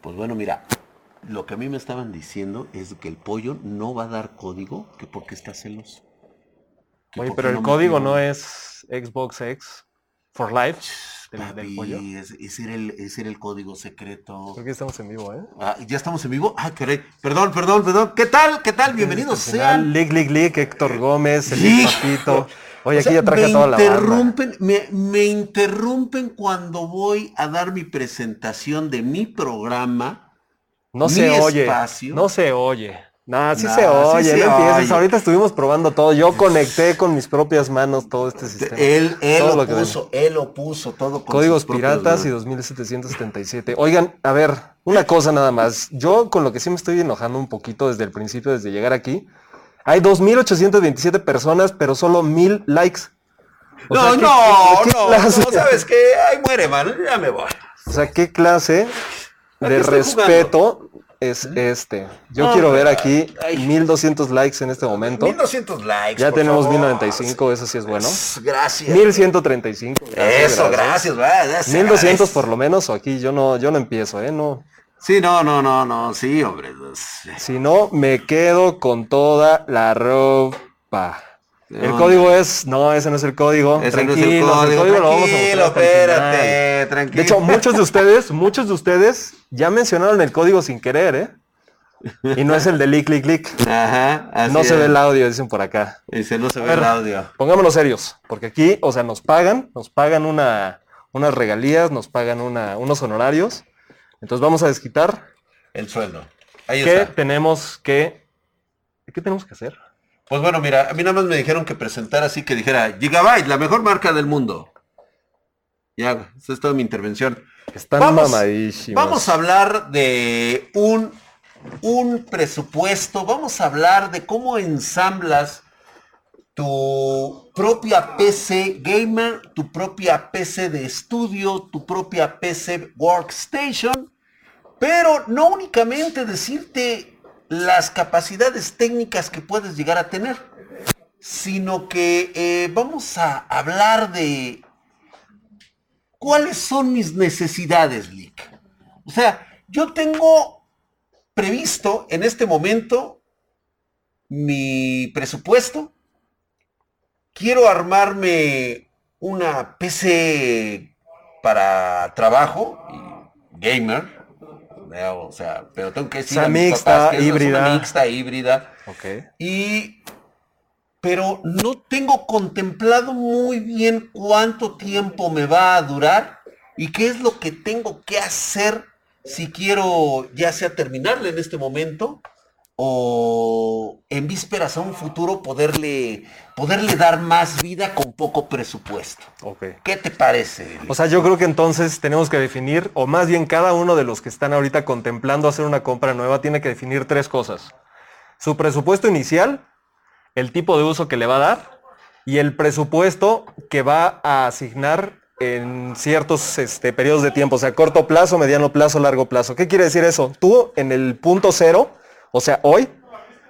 Pues bueno, mira, lo que a mí me estaban diciendo es que el pollo no va a dar código, que porque está celoso. Oye, pero el código no es Xbox X for Life del, del Papi, pollo. ese, ese era el, ese era el código secreto. Porque estamos en vivo, ¿eh? Ah, ¿Ya estamos en vivo? Ah, caray. Perdón, perdón, perdón. ¿Qué tal? ¿Qué tal? Bienvenidos Al final, sean. Lick, Lick, Lick, Héctor Gómez, el Lick. Papito. Oye, O aquí sea, ya traje toda la interrumpen, me, me interrumpen cuando voy a dar mi presentación de mi programa. No mi se oye. espacio. No se oye. Nah, sí Nah, se oye, no empieces. oye. Ahorita estuvimos probando todo. Yo conecté con mis propias manos todo este sistema. Él, él Todo lo, lo que puso, él lo puso todo con Códigos sus propios piratas y manos. 2777. Oigan, a ver, una cosa nada más. Yo con lo que sí me estoy enojando un poquito desde el principio, desde llegar aquí. Hay 2827 personas, pero solo 1000 likes. O No, sea, ¿qué- no, qué no, clase- no, ¿sabes qué? Ahí muere, man, ya me voy. O sea, ¿qué clase ¿A de respeto es este? Yo No, quiero ver aquí 1200 likes en este momento. 1200 likes. Ya por tenemos favor. 1095, eso sí es bueno. Gracias. 1135. gracias, Eso, gracias, se 1200 agradece. por lo menos, o aquí yo no, yo no empiezo, ¿eh? No. Sí, no, no, no, no, sí, hombre. Si no, me quedo con toda la ropa. El código es, no, ese no es el código. Ese no es el código, lo vamos a espérate, tranquilo. De hecho, muchos de ustedes, muchos de ustedes ya mencionaron el código sin querer, ¿eh? Y no es el de lick, lick, lick. Ajá, así No se ve el audio, dicen por acá. Dice, no se ve ver. el audio. Pongámonos serios, porque aquí, o sea, nos pagan, nos pagan una, unas regalías, nos pagan una, unos honorarios. Entonces vamos a desquitar El sueldo. Ahí qué está. tenemos que... ¿Qué tenemos que hacer? Pues bueno, mira, a mí nada más me dijeron que presentara así que dijera Gigabyte, la mejor marca del mundo. Ya, esa es toda mi intervención. Están Vamos- mamadísimos. Vamos a hablar de un, un presupuesto, vamos a hablar de cómo ensamblas tu propia PC gamer, tu propia PC de estudio, tu propia PC workstation, pero no únicamente decirte las capacidades técnicas que puedes llegar a tener, sino que eh, vamos a hablar de cuáles son mis necesidades, Lick. O sea, yo tengo previsto en este momento mi presupuesto. Quiero armarme una PC para trabajo gamer. O sea, pero tengo que decir O sea, a mis mixta, papás que es una híbrida. mixta, híbrida. Ok. Y pero no tengo contemplado muy bien cuánto tiempo me va a durar y qué es lo que tengo que hacer si quiero ya sea terminarle en este momento o en vísperas a un futuro poderle poderle dar más vida con poco presupuesto. ¿Qué te parece? O sea, yo creo que entonces tenemos que definir, o más bien cada uno de los que están ahorita contemplando hacer una compra nueva tiene que definir tres cosas. Su presupuesto inicial, el tipo de uso que le va a dar y el presupuesto que va a asignar en ciertos este, periodos de tiempo, o sea, corto plazo, mediano plazo, largo plazo. ¿Qué quiere decir eso? Tú en el punto cero, o sea, hoy,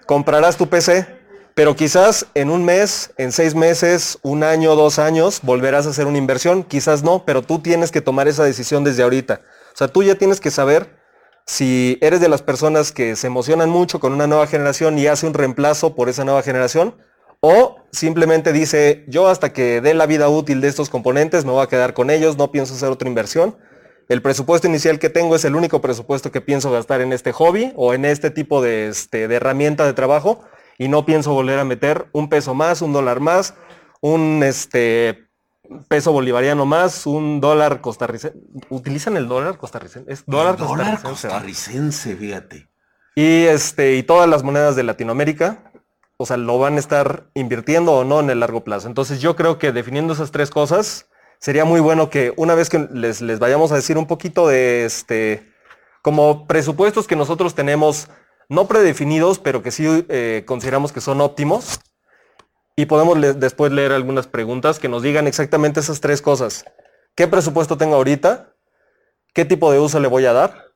comprarás tu PC, pero quizás en un mes, en seis meses, un año, dos años, volverás a hacer una inversión, quizás no, pero tú tienes que tomar esa decisión desde ahorita. O sea, tú ya tienes que saber si eres de las personas que se emocionan mucho con una nueva generación y hace un reemplazo por esa nueva generación, o simplemente dice, yo hasta que dé la vida útil de estos componentes me voy a quedar con ellos, no pienso hacer otra inversión. El presupuesto inicial que tengo es el único presupuesto que pienso gastar en este hobby o en este tipo de, este, de herramienta de trabajo y no pienso volver a meter un peso más, un dólar más, un este, peso bolivariano más, un dólar costarricense. ¿Utilizan el dólar costarricense? Es dólar, dólar costarricense. costarricense, fíjate. Y, este, y todas las monedas de Latinoamérica, o sea, lo van a estar invirtiendo o no en el largo plazo. Entonces yo creo que definiendo esas tres cosas, sería muy bueno que una vez que les, les vayamos a decir un poquito de este, como presupuestos que nosotros tenemos no predefinidos, pero que sí eh, consideramos que son óptimos. Y podemos le- después leer algunas preguntas que nos digan exactamente esas tres cosas. ¿Qué presupuesto tengo ahorita? ¿Qué tipo de uso le voy a dar?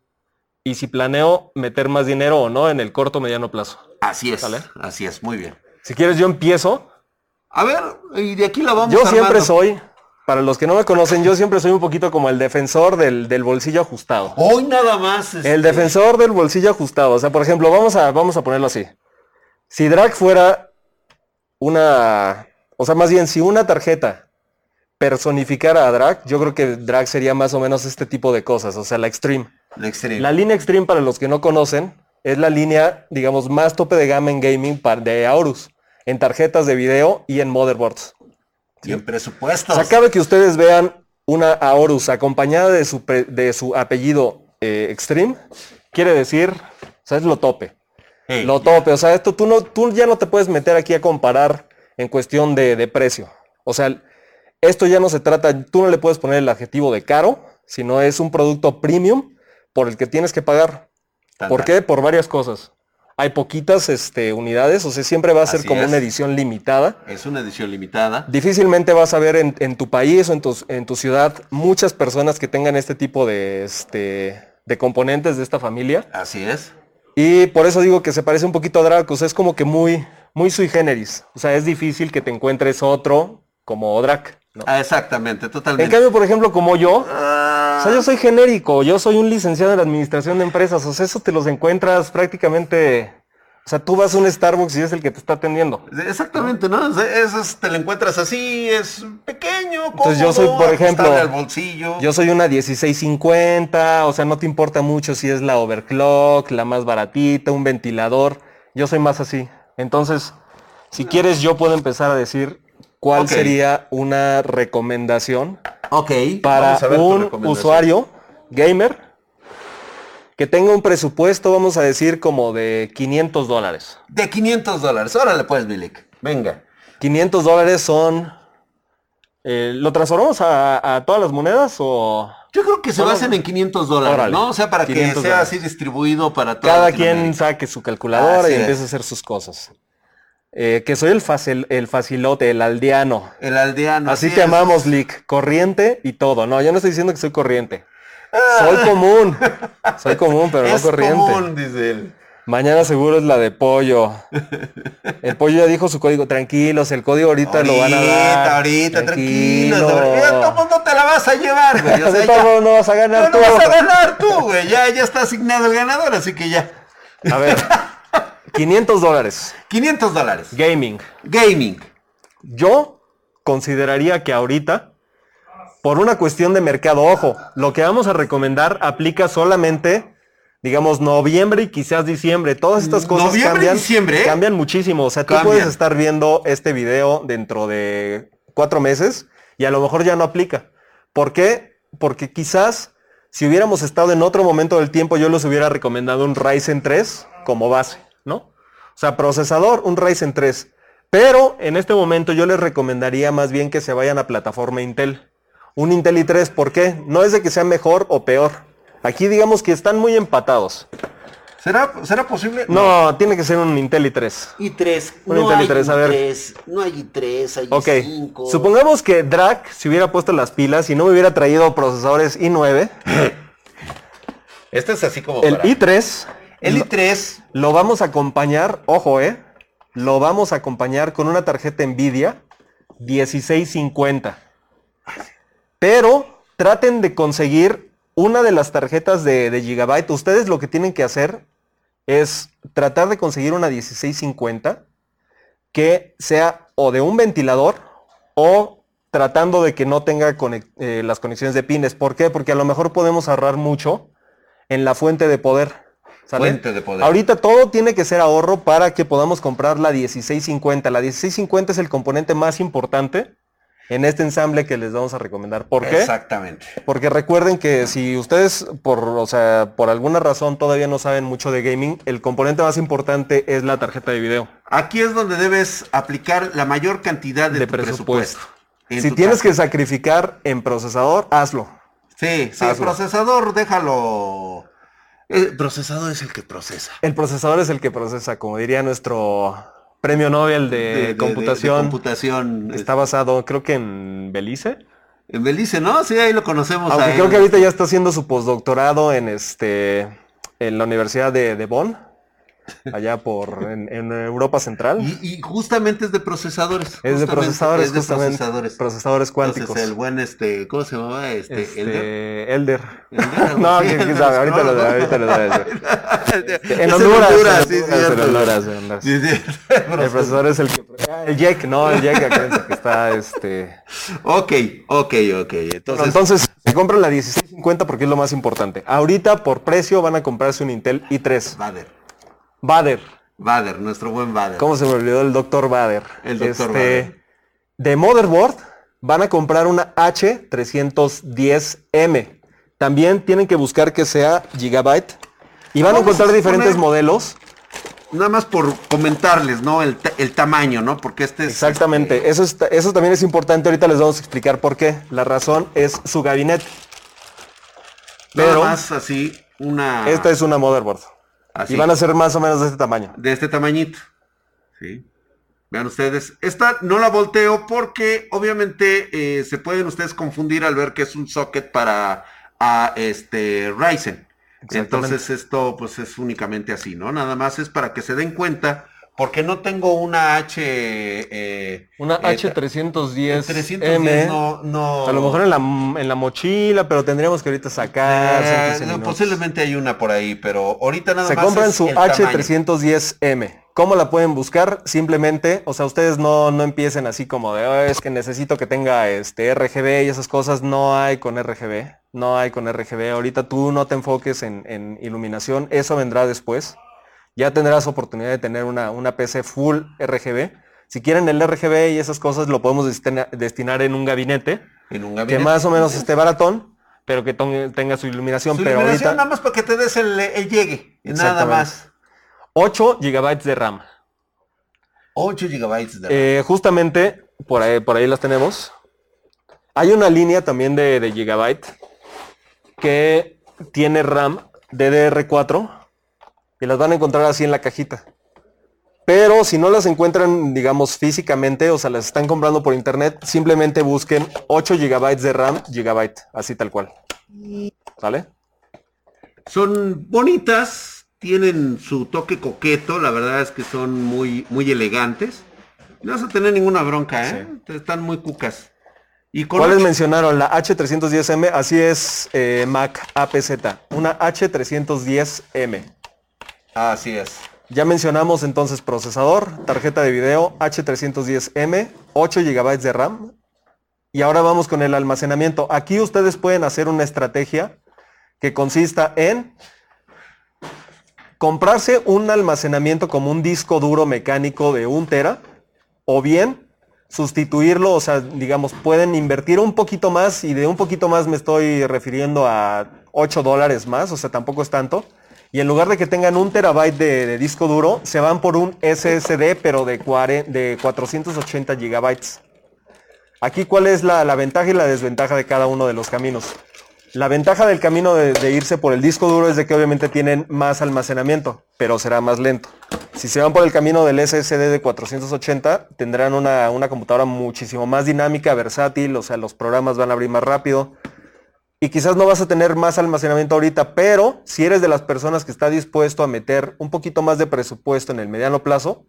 y si planeo meter más dinero o no en el corto o mediano plazo. Así es, ¿Sale? así es, muy bien. Si quieres yo empiezo. A ver, y de aquí la vamos Yo siempre soy para los que no me conocen, yo siempre soy un poquito como el defensor del, del bolsillo ajustado. Hoy nada más. El este, defensor del bolsillo ajustado. O sea, por ejemplo, vamos a, vamos a ponerlo así. Si Drag fuera una... O sea, más bien, si una tarjeta personificara a Drag, yo creo que Drag sería más o menos este tipo de cosas. O sea, la Extreme. el Extreme. La línea Extreme, para los que no conocen, es la línea, digamos, más tope de gama en gaming de Aorus. En tarjetas de video y en motherboards. O presupuestos. sea, cabe que ustedes vean una Aorus acompañada de su, pre- de su apellido eh, Extreme, quiere decir, o sea, es lo tope. Hey, Lo tope, o sea, esto tú, no, tú ya no te puedes meter aquí a comparar en cuestión de, de precio. O sea, esto ya no se trata, tú no le puedes poner el adjetivo de caro, sino es un producto premium por el que tienes que pagar. tan, ¿Por tan. qué? Por varias cosas. Hay poquitas este, unidades, o sea, siempre va a ser Así como es. una edición limitada. Es una edición limitada. Difícilmente vas a ver en, en tu país o en tu, en tu ciudad muchas personas que tengan este tipo de, este, de componentes de esta familia. Así es. Y por eso digo que se parece un poquito a Dracos. Es como que muy, muy sui generis. O sea, es difícil que te encuentres otro como Drac. ¿no? Ah, exactamente, En totalmente. cambio, por ejemplo, como yo, Ah, o sea, yo soy genérico. Yo soy un licenciado en administración de empresas. O sea, eso te los encuentras prácticamente... O sea, tú vas a un Starbucks y es el que te está atendiendo. Exactamente, ¿no? O sea, Esos te lo encuentras así, es pequeño, Entonces, yo soy, cómodo, por ejemplo, ajustable al bolsillo. Yo soy una 1650, o sea, no te importa mucho si es la overclock, la más baratita, un ventilador. Yo soy más así. Entonces, si quieres, yo puedo empezar a decir cuál sería una recomendación Ok. para un recomendación. usuario gamer que tenga un presupuesto, vamos a decir, como de 500 dólares. De 500 dólares. Órale pues, Milik. Venga. 500 dólares son... eh, ¿Lo transformamos a, a todas las monedas o...? Yo creo que se basen en 500 dólares, Órale. ¿no? O sea, para que 500 sea dólares. así distribuido para toda Cada quien saque su calculadora y empiece a hacer sus cosas. Eh, que soy el, facil, el facilote, el aldeano. El aldeano. Así es. te amamos, Lick. Corriente y todo. No, yo no estoy diciendo que soy corriente. Soy común. Soy común, pero Ah. es no corriente. común, dice él. Mañana seguro es la de pollo. El pollo ya dijo su código. Tranquilos, el código ahorita, lo van a dar. Ahorita, ahorita, tranquilo. Tranquilo. Ya todo mundo te la vas a llevar, güey. O sea, De ya- no vas a ganar no, tú. no vas a ganar tú, güey. Ya, ya está asignado el ganador, así que ya. A ver. 500 dólares. 500 dólares. Gaming. Gaming. Yo consideraría que ahorita, por una cuestión de mercado, ojo, lo que vamos a recomendar aplica solamente, digamos, noviembre y quizás diciembre. Todas estas cosas Noviembre y cambian, diciembre, ¿eh? cambian muchísimo. O sea, tú Cambian. puedes estar viendo este video dentro de cuatro meses y a lo mejor ya no aplica. ¿Por qué? Porque quizás si hubiéramos estado en otro momento del tiempo, yo les hubiera recomendado un Ryzen 3 como base, sea, procesador, un Ryzen 3. Pero en este momento yo les recomendaría más bien que se vayan a plataforma Intel. Un Intel i3, ¿por qué? No es de que sea mejor o peor. Aquí digamos que están muy empatados. ¿Será, ¿Será posible? No, tiene que ser un Intel i3. i3. Un No Intel hay i3, a ver. i3. No hay i3, hay Ok, i5. supongamos que Drag se hubiera puesto las pilas y no me hubiera traído procesadores i9. Este es así como El para- i3 El lo, i3. lo vamos a acompañar, ojo, eh, lo vamos a acompañar con una tarjeta Nvidia 1650. Pero traten de conseguir una de las tarjetas de, de Gigabyte. Ustedes lo que tienen que hacer es tratar de conseguir una 1650 que sea o de un ventilador o tratando de que no tenga eh, las conexiones de pines. ¿Por qué? Porque a lo mejor podemos ahorrar mucho en la fuente de poder. ¿Sale? Fuente de poder. Ahorita todo tiene que ser ahorro para que podamos comprar la 1650. La 1650 es el componente más importante en este ensamble que les vamos a recomendar. ¿Por qué? Exactamente. Porque recuerden que si ustedes por, o sea, por alguna razón todavía no saben mucho de gaming, el componente más importante es la tarjeta de video. Aquí es donde debes aplicar la mayor cantidad de, De tu presupuesto. Si tienes que sacrificar en procesador, hazlo. Sí, sí, Hazlo. procesador, déjalo. El procesador es el que procesa. El procesador es el que procesa, como diría nuestro premio Nobel de, De- de- de- computación. de computación. Está basado, creo que en Belice. En Belice, ¿no? Sí, ahí lo conocemos. Aunque a creo él. que ahorita ya está haciendo su postdoctorado en este en la Universidad de Bonn. Allá por en, en Europa Central. Y, y justamente es de procesadores. es de procesadores, es de justamente, procesadores. procesadores cuánticos. Entonces el buen este, ¿cómo se llamaba? Este, Este, Elder. Elder. Elder, no, quién sabe, ahorita lo ¿no? ahorita lo Es En Honduras, en Honduras. Sí. El profesor es el que... ah, El Jack, no, el Jack, que está este... Ok, ok, ok. Entonces, entonces, se compran la 1650 porque es lo más importante. Ahorita, por precio, van a comprarse un Intel i3. Bader. Bader. Bader, nuestro buen Bader. ¿Cómo se me olvidó el doctor Bader? El Dr. Este, Bader. De motherboard, van a comprar una H310M. También tienen que buscar que sea Gigabyte. Y van a encontrar diferentes modelos. Nada más por comentarles, ¿no? El, ta- el tamaño, ¿no? Porque este es... Exactamente. Eso, está- eso también es importante. Ahorita les vamos a explicar por qué. La razón es su gabinete. Nada Pero más así, una... esta es una motherboard. Así, Y van a ser más o menos de este tamaño. de este tamañito. ¿Sí? Vean ustedes. Esta no la volteo porque obviamente eh, se pueden ustedes confundir al ver que es un socket para a, este Ryzen. Entonces esto pues es únicamente así, ¿no? Nada más es para que se den cuenta porque no tengo una H... eh, Una eh, H310M. 310 no, no... A lo mejor en la, en la mochila, pero tendríamos que ahorita sacar. Eh, 15 no, minutos. posiblemente hay una por ahí, pero ahorita nada Se más compran es su el tamaño. H310M. ¿Cómo la pueden buscar? Simplemente, o sea, ustedes no, no empiecen así como de, "Oh, es que necesito que tenga este RGB y esas cosas. No hay con RGB. No hay con RGB. Ahorita tú no te enfoques en, en iluminación. Eso vendrá después. Ya tendrás oportunidad de tener una, una PC full RGB. Si quieren el RGB y esas cosas, lo podemos destina- destinar en un gabinete En un que gabinete. más o menos esté baratón, pero que tenga su iluminación. Su pero iluminación ahorita nada más para que te des el, el llegue. Nada más. 8 GB de RAM. 8 gigabytes de Eh, justamente por ahí, por ahí las tenemos. Hay una línea también de, de Gigabyte que tiene RAM DDR4 y las van a encontrar así en la cajita. Pero si no las encuentran, digamos, físicamente, o sea, las están comprando por internet, simplemente busquen 8 GB de RAM, Gigabyte, así tal cual. ¿Vale? Son bonitas, tienen su toque coqueto, la verdad es que son muy, muy elegantes. No vas a tener ninguna bronca, ¿eh? Están muy cucas. Y ¿Cuáles mencionaron? La H310M, así es eh, Mac APZ, una H310M. Así es. Ya mencionamos entonces procesador, tarjeta de video H310M, 8 GB de RAM. Y ahora vamos con el almacenamiento. Aquí ustedes pueden hacer una estrategia que consista en comprarse un almacenamiento como un disco duro mecánico de 1 tera o bien sustituirlo, o sea, digamos, pueden invertir un poquito más y de un poquito más me estoy refiriendo a 8 dólares más, o sea, tampoco es tanto. Y en lugar de que tengan un terabyte de, disco duro, se van por un SSD, pero de, cuare- de 480 gigabytes. Aquí, ¿cuál es la, ventaja y la desventaja de cada uno de los caminos? La ventaja del camino de, de irse por el disco duro es de que obviamente tienen más almacenamiento, pero será más lento. Si se van por el camino del SSD de 480, tendrán una, una computadora muchísimo más dinámica, versátil, o sea, los programas van a abrir más rápido. Y quizás no vas a tener más almacenamiento ahorita, pero si eres de las personas que está dispuesto a meter un poquito más de presupuesto en el mediano plazo,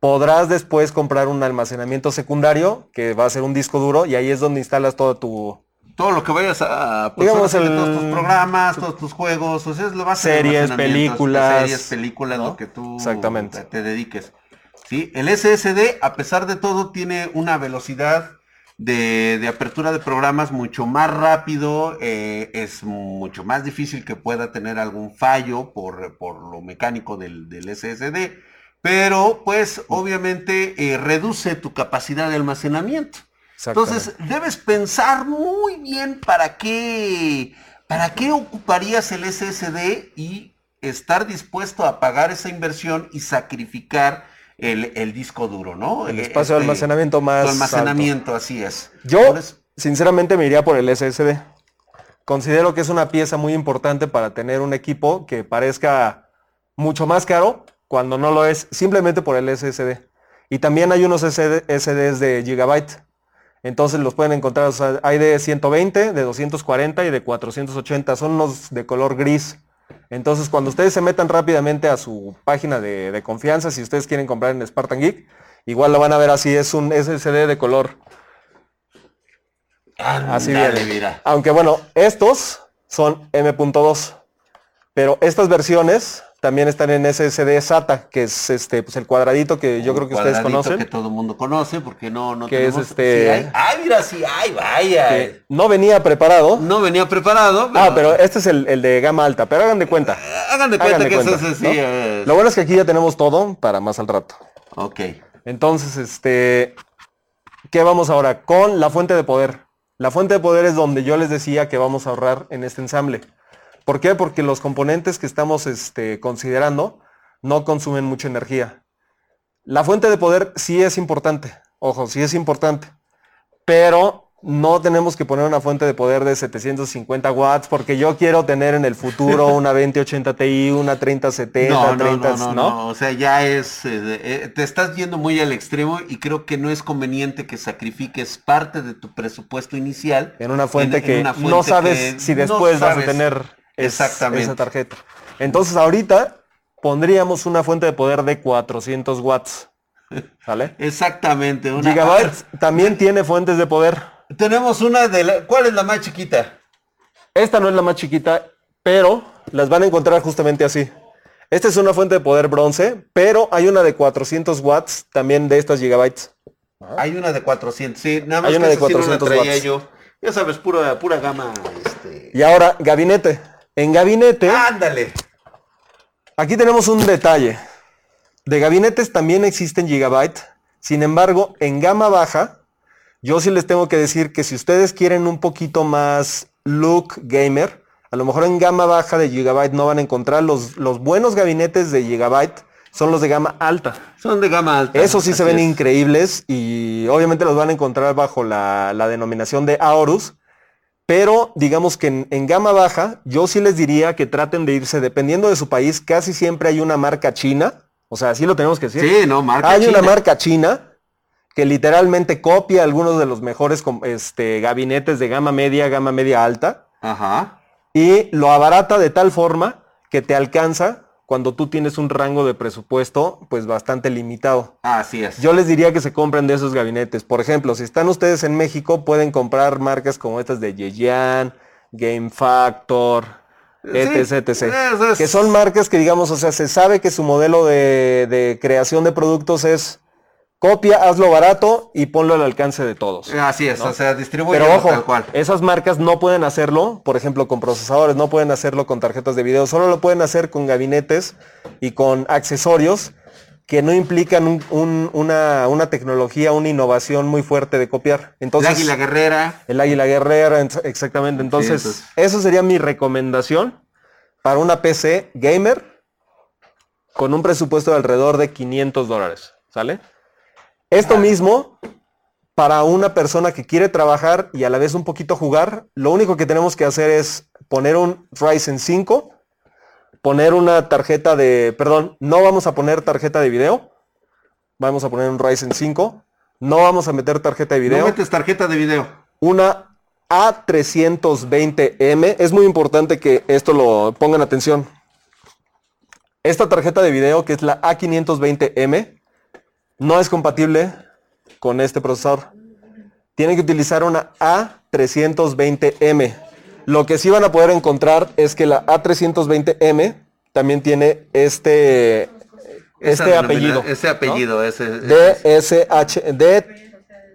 podrás después comprar un almacenamiento secundario, que va a ser un disco duro, y ahí es donde instalas todo tu, Todo lo que vayas a... pues, Digamos, el- Todos tus programas, todos tus juegos, o sea, lo de Series, películas, Series, películas, ¿no? lo que tú Exactamente. te, te dediques. ¿Sí? El SSD, a pesar de todo, tiene una velocidad de, de apertura de programas mucho más rápido, eh, es mucho más difícil que pueda tener algún fallo por, por lo mecánico del, del SSD, pero pues obviamente eh, reduce tu capacidad de almacenamiento. Entonces, debes pensar muy bien para qué, para qué ocuparías el SSD y estar dispuesto a pagar esa inversión y sacrificar el, el disco duro, ¿no? el Eh, espacio de este, almacenamiento más almacenamiento, así es. Yo, sinceramente, me iría por el SSD. Considero que es una pieza muy importante para tener un equipo que parezca mucho más caro cuando no lo es, simplemente por el SSD. Y también hay unos SD SSDs de Gigabyte. Entonces los pueden encontrar, o sea, hay de 120, de 240 y de 480. Son unos de color gris. Entonces, cuando ustedes se metan rápidamente a su página de, de confianza, si ustedes quieren comprar en Spartan Geek, igual lo van a ver así, es un SSD de color. Así viene. mira. Aunque bueno, estos son M.2, pero estas versiones también están en SSD SATA, que es este, pues el cuadradito que yo creo que ustedes conocen. Que todo el mundo conoce, porque no, no Que es tenemos- este- sí hay. Ay, mira, sí hay, vaya. que no venía preparado. No venía preparado. Ah, pero este es el, el de gama alta, pero hagan de cuenta. Hagan de cuenta Hagan de que cuenta, eso es ¿no? así. eh, Lo bueno es que aquí ya tenemos todo para más al rato. Ok. Entonces, este, ¿qué vamos ahora? Con la fuente de poder. La fuente de poder es donde yo les decía que vamos a ahorrar en este ensamble. ¿Por qué? Porque los componentes que estamos este, considerando no consumen mucha energía. La fuente de poder sí es importante, ojo, sí es importante, pero no tenemos que poner una fuente de poder de 750 watts porque yo quiero tener en el futuro una 2080 Ti, una 3070, No, no, 30, no, no, no, O sea, ya es. eh, eh, te estás yendo muy al extremo y creo que no es conveniente que sacrifiques parte de tu presupuesto inicial. en una fuente en- en que no sabes que si no después vas a tener es- exactamente. esa tarjeta. Entonces ahorita pondríamos una fuente de poder de 400 watts. ¿Vale? Exactamente. Una, Gigabyte también tiene fuentes de poder. Tenemos una de la. ¿Cuál es la más chiquita? Esta no es la más chiquita, pero las van a encontrar justamente así. Esta es una fuente de poder bronce, pero hay una de 400 watts también de estas gigabytes. Hay una de 400. Sí, nada más Hay una que de esa sí no la 400 traía watts. yo. Ya sabes, pura, pura gama. Este... Y ahora, gabinete. En gabinete, Ándale. Aquí tenemos un detalle. De gabinetes también existen Gigabyte. Sin embargo, en gama baja, yo sí les tengo que decir que si ustedes quieren un poquito más look gamer, a lo mejor en gama baja de Gigabyte no van a encontrar los, los buenos gabinetes de Gigabyte, son los de gama alta. Son de gama alta. Esos sí se ven es. increíbles y obviamente los van a encontrar bajo la, la denominación de Aorus. Pero digamos que en, en gama baja, yo sí les diría que traten de irse, dependiendo de su país, casi siempre hay una marca china. O sea, así lo tenemos que decir. Sí, no, marca hay una marca china que literalmente copia algunos de los mejores este, gabinetes de gama media, gama media alta Ajá. y lo abarata de tal forma que te alcanza cuando tú tienes un rango de presupuesto pues bastante limitado. Así es. Yo les diría que se compren de esos gabinetes. Por ejemplo, si están ustedes en México, pueden comprar marcas como estas de Yeyan, Game Factor, etc, etc. eso es- Que son marcas que, digamos, o sea, se sabe que su modelo de, de creación de productos es copia, hazlo barato y ponlo al alcance de todos. Así es, o sea, distribuye Pero ojo, tal cual. esas marcas no pueden hacerlo, por ejemplo, con procesadores, no pueden hacerlo con tarjetas de video, solo lo pueden hacer con gabinetes y con accesorios que no implican un- un- una, una tecnología, una innovación muy fuerte de copiar. Entonces, el águila guerrera. el águila guerrera, en- exactamente. Entonces, entonces- eso sería mi recomendación para una PC gamer con un presupuesto de alrededor de 500 dólares. ¿Sale? Esto mismo, para una persona que quiere trabajar y a la vez un poquito jugar, lo único que tenemos que hacer es poner un Ryzen 5, poner una tarjeta de, perdón, no vamos a poner tarjeta de video, vamos a poner un Ryzen 5, no vamos a meter tarjeta de video No metes tarjeta de video. una A320M. Es muy importante que esto lo pongan atención. Esta tarjeta de video, que es la A520M, no es compatible con este procesador. Tienen que utilizar una A320M. Lo que sí van a poder encontrar es que la A320M también tiene este, Esa este apellido. Ese apellido, ese. DSH,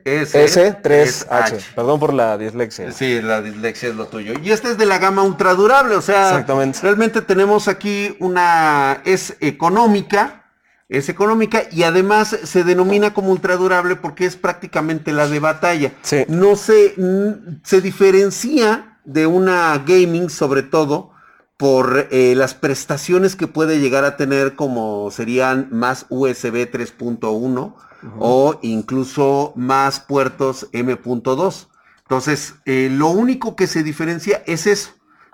ese- DS3H. Perdón por la dislexia. Sí, la dislexia es lo tuyo. Y esta es de la gama ultra durable, o sea, Exactamente. realmente tenemos aquí una, es económica, es económica y además se denomina como ultra durable porque es prácticamente la de batalla. Sí. No se, mm, se diferencia de una gaming sobre todo por eh, las prestaciones que puede llegar a tener como serían más USB 3.1 o incluso más puertos M.2. Entonces, eh, lo único que se diferencia es eso.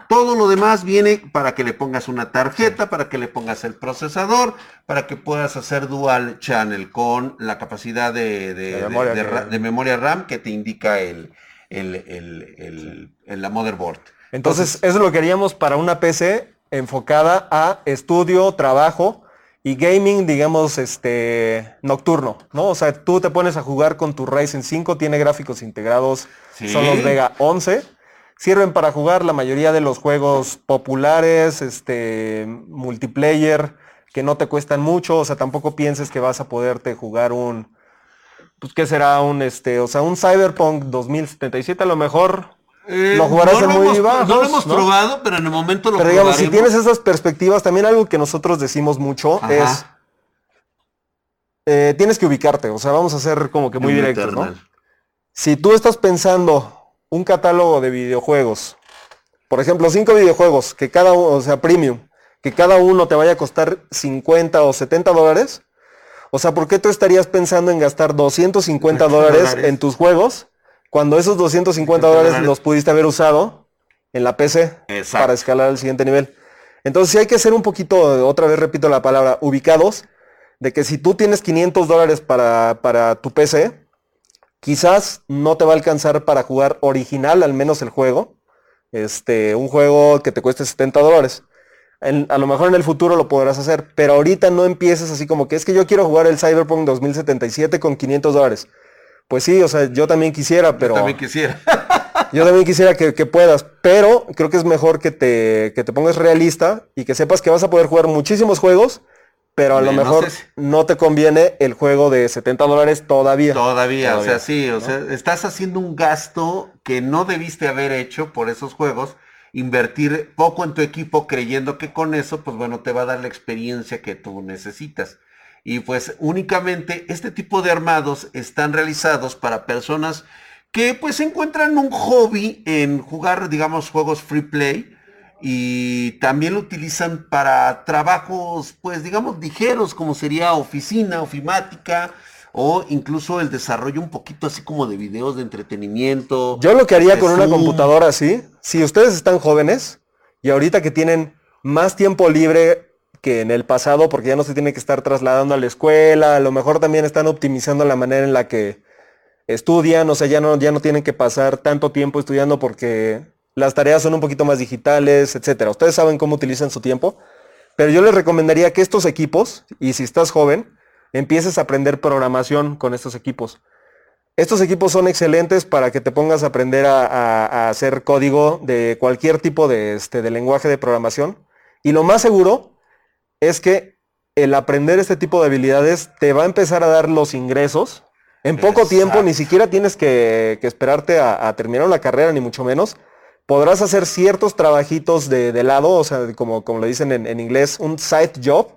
Todo lo demás viene para que le pongas una tarjeta, para que le pongas el procesador, para que puedas hacer dual channel con la capacidad de, de- De de- memoria de RAM que te indica el, el- el- el- el- la motherboard. Entonces, eso lo queríamos para una PC enfocada a estudio, trabajo y gaming, digamos, este, nocturno, ¿no? O sea, tú te pones a jugar con tu Ryzen 5, tiene gráficos integrados, Sí. son los Vega 11. Sirven para jugar la mayoría de los juegos populares, este, multiplayer, que no te cuestan mucho, o sea, tampoco pienses que vas a poderte jugar un, pues, ¿qué será? Un, este, o sea, un Cyberpunk 2077 a lo mejor Eh, Lo jugarás no en muy hemos, bajos, No lo hemos ¿no? probado, pero en el momento lo Pero digamos, si tienes esas perspectivas, también algo que nosotros decimos mucho Ajá. es, eh, tienes que ubicarte, o sea, vamos a ser como que muy directos, ¿no? Si tú estás pensando un catálogo de videojuegos, por ejemplo, cinco videojuegos, que cada uno, o sea, premium, que cada uno te vaya a costar 50 o 70 dólares, o sea, ¿por qué tú estarías pensando en gastar 250 dólares Dólares. en tus juegos cuando esos 250 dólares dólares. los pudiste haber usado en la PC Exacto. para escalar al siguiente nivel? Entonces sí hay que ser un poquito, otra vez repito la palabra, ubicados, de que si tú tienes 500 dólares para, para tu PC, quizás no te va a alcanzar para jugar original, al menos el juego. Este, un juego que te cueste 70 dólares. En- a lo mejor en el futuro lo podrás hacer, pero ahorita no empieces así como que es que yo quiero jugar el Cyberpunk 2077 con 500 dólares. Pues sí, o sea, yo también quisiera, pero También quisiera. yo también quisiera que, que puedas, pero creo que es mejor que te, que te pongas realista y que sepas que vas a poder jugar muchísimos juegos, pero a lo mejor no te conviene el juego de 70 dólares todavía. Todavía, o sea, sí, o ¿no? sea, estás haciendo un gasto que no debiste haber hecho por esos juegos, invertir poco en tu equipo creyendo que con eso, pues bueno, te va a dar la experiencia que tú necesitas. Y pues únicamente este tipo de armados están realizados para personas que pues encuentran un hobby en jugar, digamos, juegos free play y también lo utilizan para trabajos, pues digamos, ligeros, como sería oficina, ofimática, o incluso el desarrollo un poquito así como de videos de entretenimiento. Yo lo que haría con una computadora así, si ustedes están jóvenes y ahorita que tienen más tiempo libre que en el pasado, porque ya no se tiene que estar trasladando a la escuela, a lo mejor también están optimizando la manera en la que estudian, o sea, ya no, ya no tienen que pasar tanto tiempo estudiando porque las tareas son un poquito más digitales, etcétera. Ustedes saben cómo utilizan su tiempo, pero yo les recomendaría que estos equipos, y si estás joven, empieces a aprender programación con estos equipos. Estos equipos son excelentes para que te pongas a aprender a, a- a hacer código de cualquier tipo de, este, de lenguaje de programación. Y lo más seguro es que el aprender este tipo de habilidades te va a empezar a dar los ingresos. En poco tiempo, ni siquiera tienes que, que esperarte a, a terminar una carrera, ni mucho menos. Podrás hacer ciertos trabajitos de, de lado, o sea, como, como le dicen en, en inglés, un side job,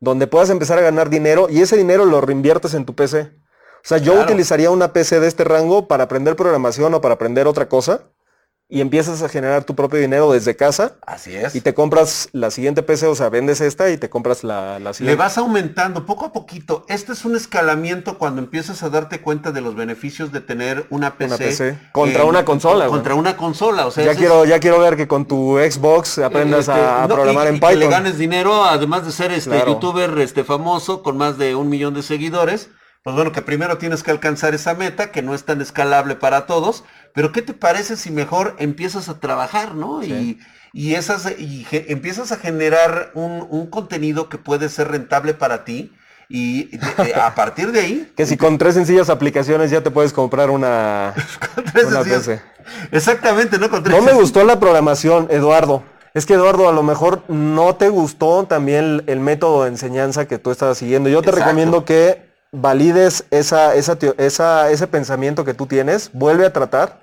donde puedas empezar a ganar dinero y ese dinero lo reinviertes en tu PC. O sea, yo Claro. utilizaría una PC de este rango para aprender programación o para aprender otra cosa y empiezas a generar tu propio dinero desde casa Así es. y te compras la siguiente PC, o sea, vendes esta y te compras la, la Le siguiente. vas aumentando poco a poquito. Este es un escalamiento cuando empiezas a darte cuenta de los beneficios de tener una PC. PC. Contra una consola. Contra una consola. O sea, ya, quiero, ya quiero ver que con tu Xbox aprendas Este, a, no, programar y- en y Que Python. le ganes dinero, además de ser este Claro. youtuber este famoso con más de un millón de seguidores. Pues bueno, que primero tienes que alcanzar esa meta, que no es tan escalable para todos. Pero ¿qué te parece si mejor empiezas a trabajar, ¿no? Y, y esas y ge- empiezas a generar un, un contenido que puede ser rentable para ti. Y de- a partir de ahí, Que si con tres sencillas aplicaciones ya te puedes comprar una, tres una PC. Exactamente, ¿no? Con tres No me gustó la programación, Eduardo. Es que Eduardo, a lo mejor no te gustó también el, el método de enseñanza que tú estabas siguiendo. Yo te Exacto. recomiendo que valides esa, esa, esa- ese pensamiento que tú tienes, vuelve a tratar,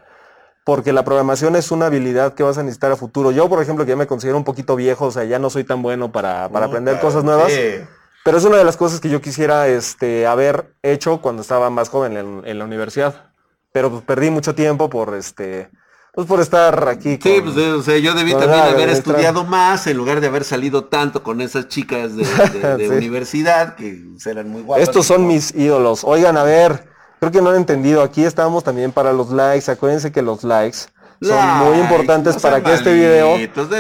porque la programación es una habilidad que vas a necesitar a futuro. Yo, por ejemplo, que ya me considero un poquito viejo, o sea, ya no soy tan bueno para, para aprender cosas nuevas. sí. Pero es una de las cosas que yo quisiera este, haber hecho cuando estaba más joven en, en la universidad. Pero pues, perdí mucho tiempo por este pues por estar aquí. Sí, pues o sea, yo debí también haber estudiado más en lugar de haber salido tanto con esas chicas de, de- de Sí. universidad que eran muy guapas. Estos son mis ídolos. Oigan, a ver, creo que no han entendido. Aquí estamos también para los likes. Acuérdense que los likes son muy importantes no para que este video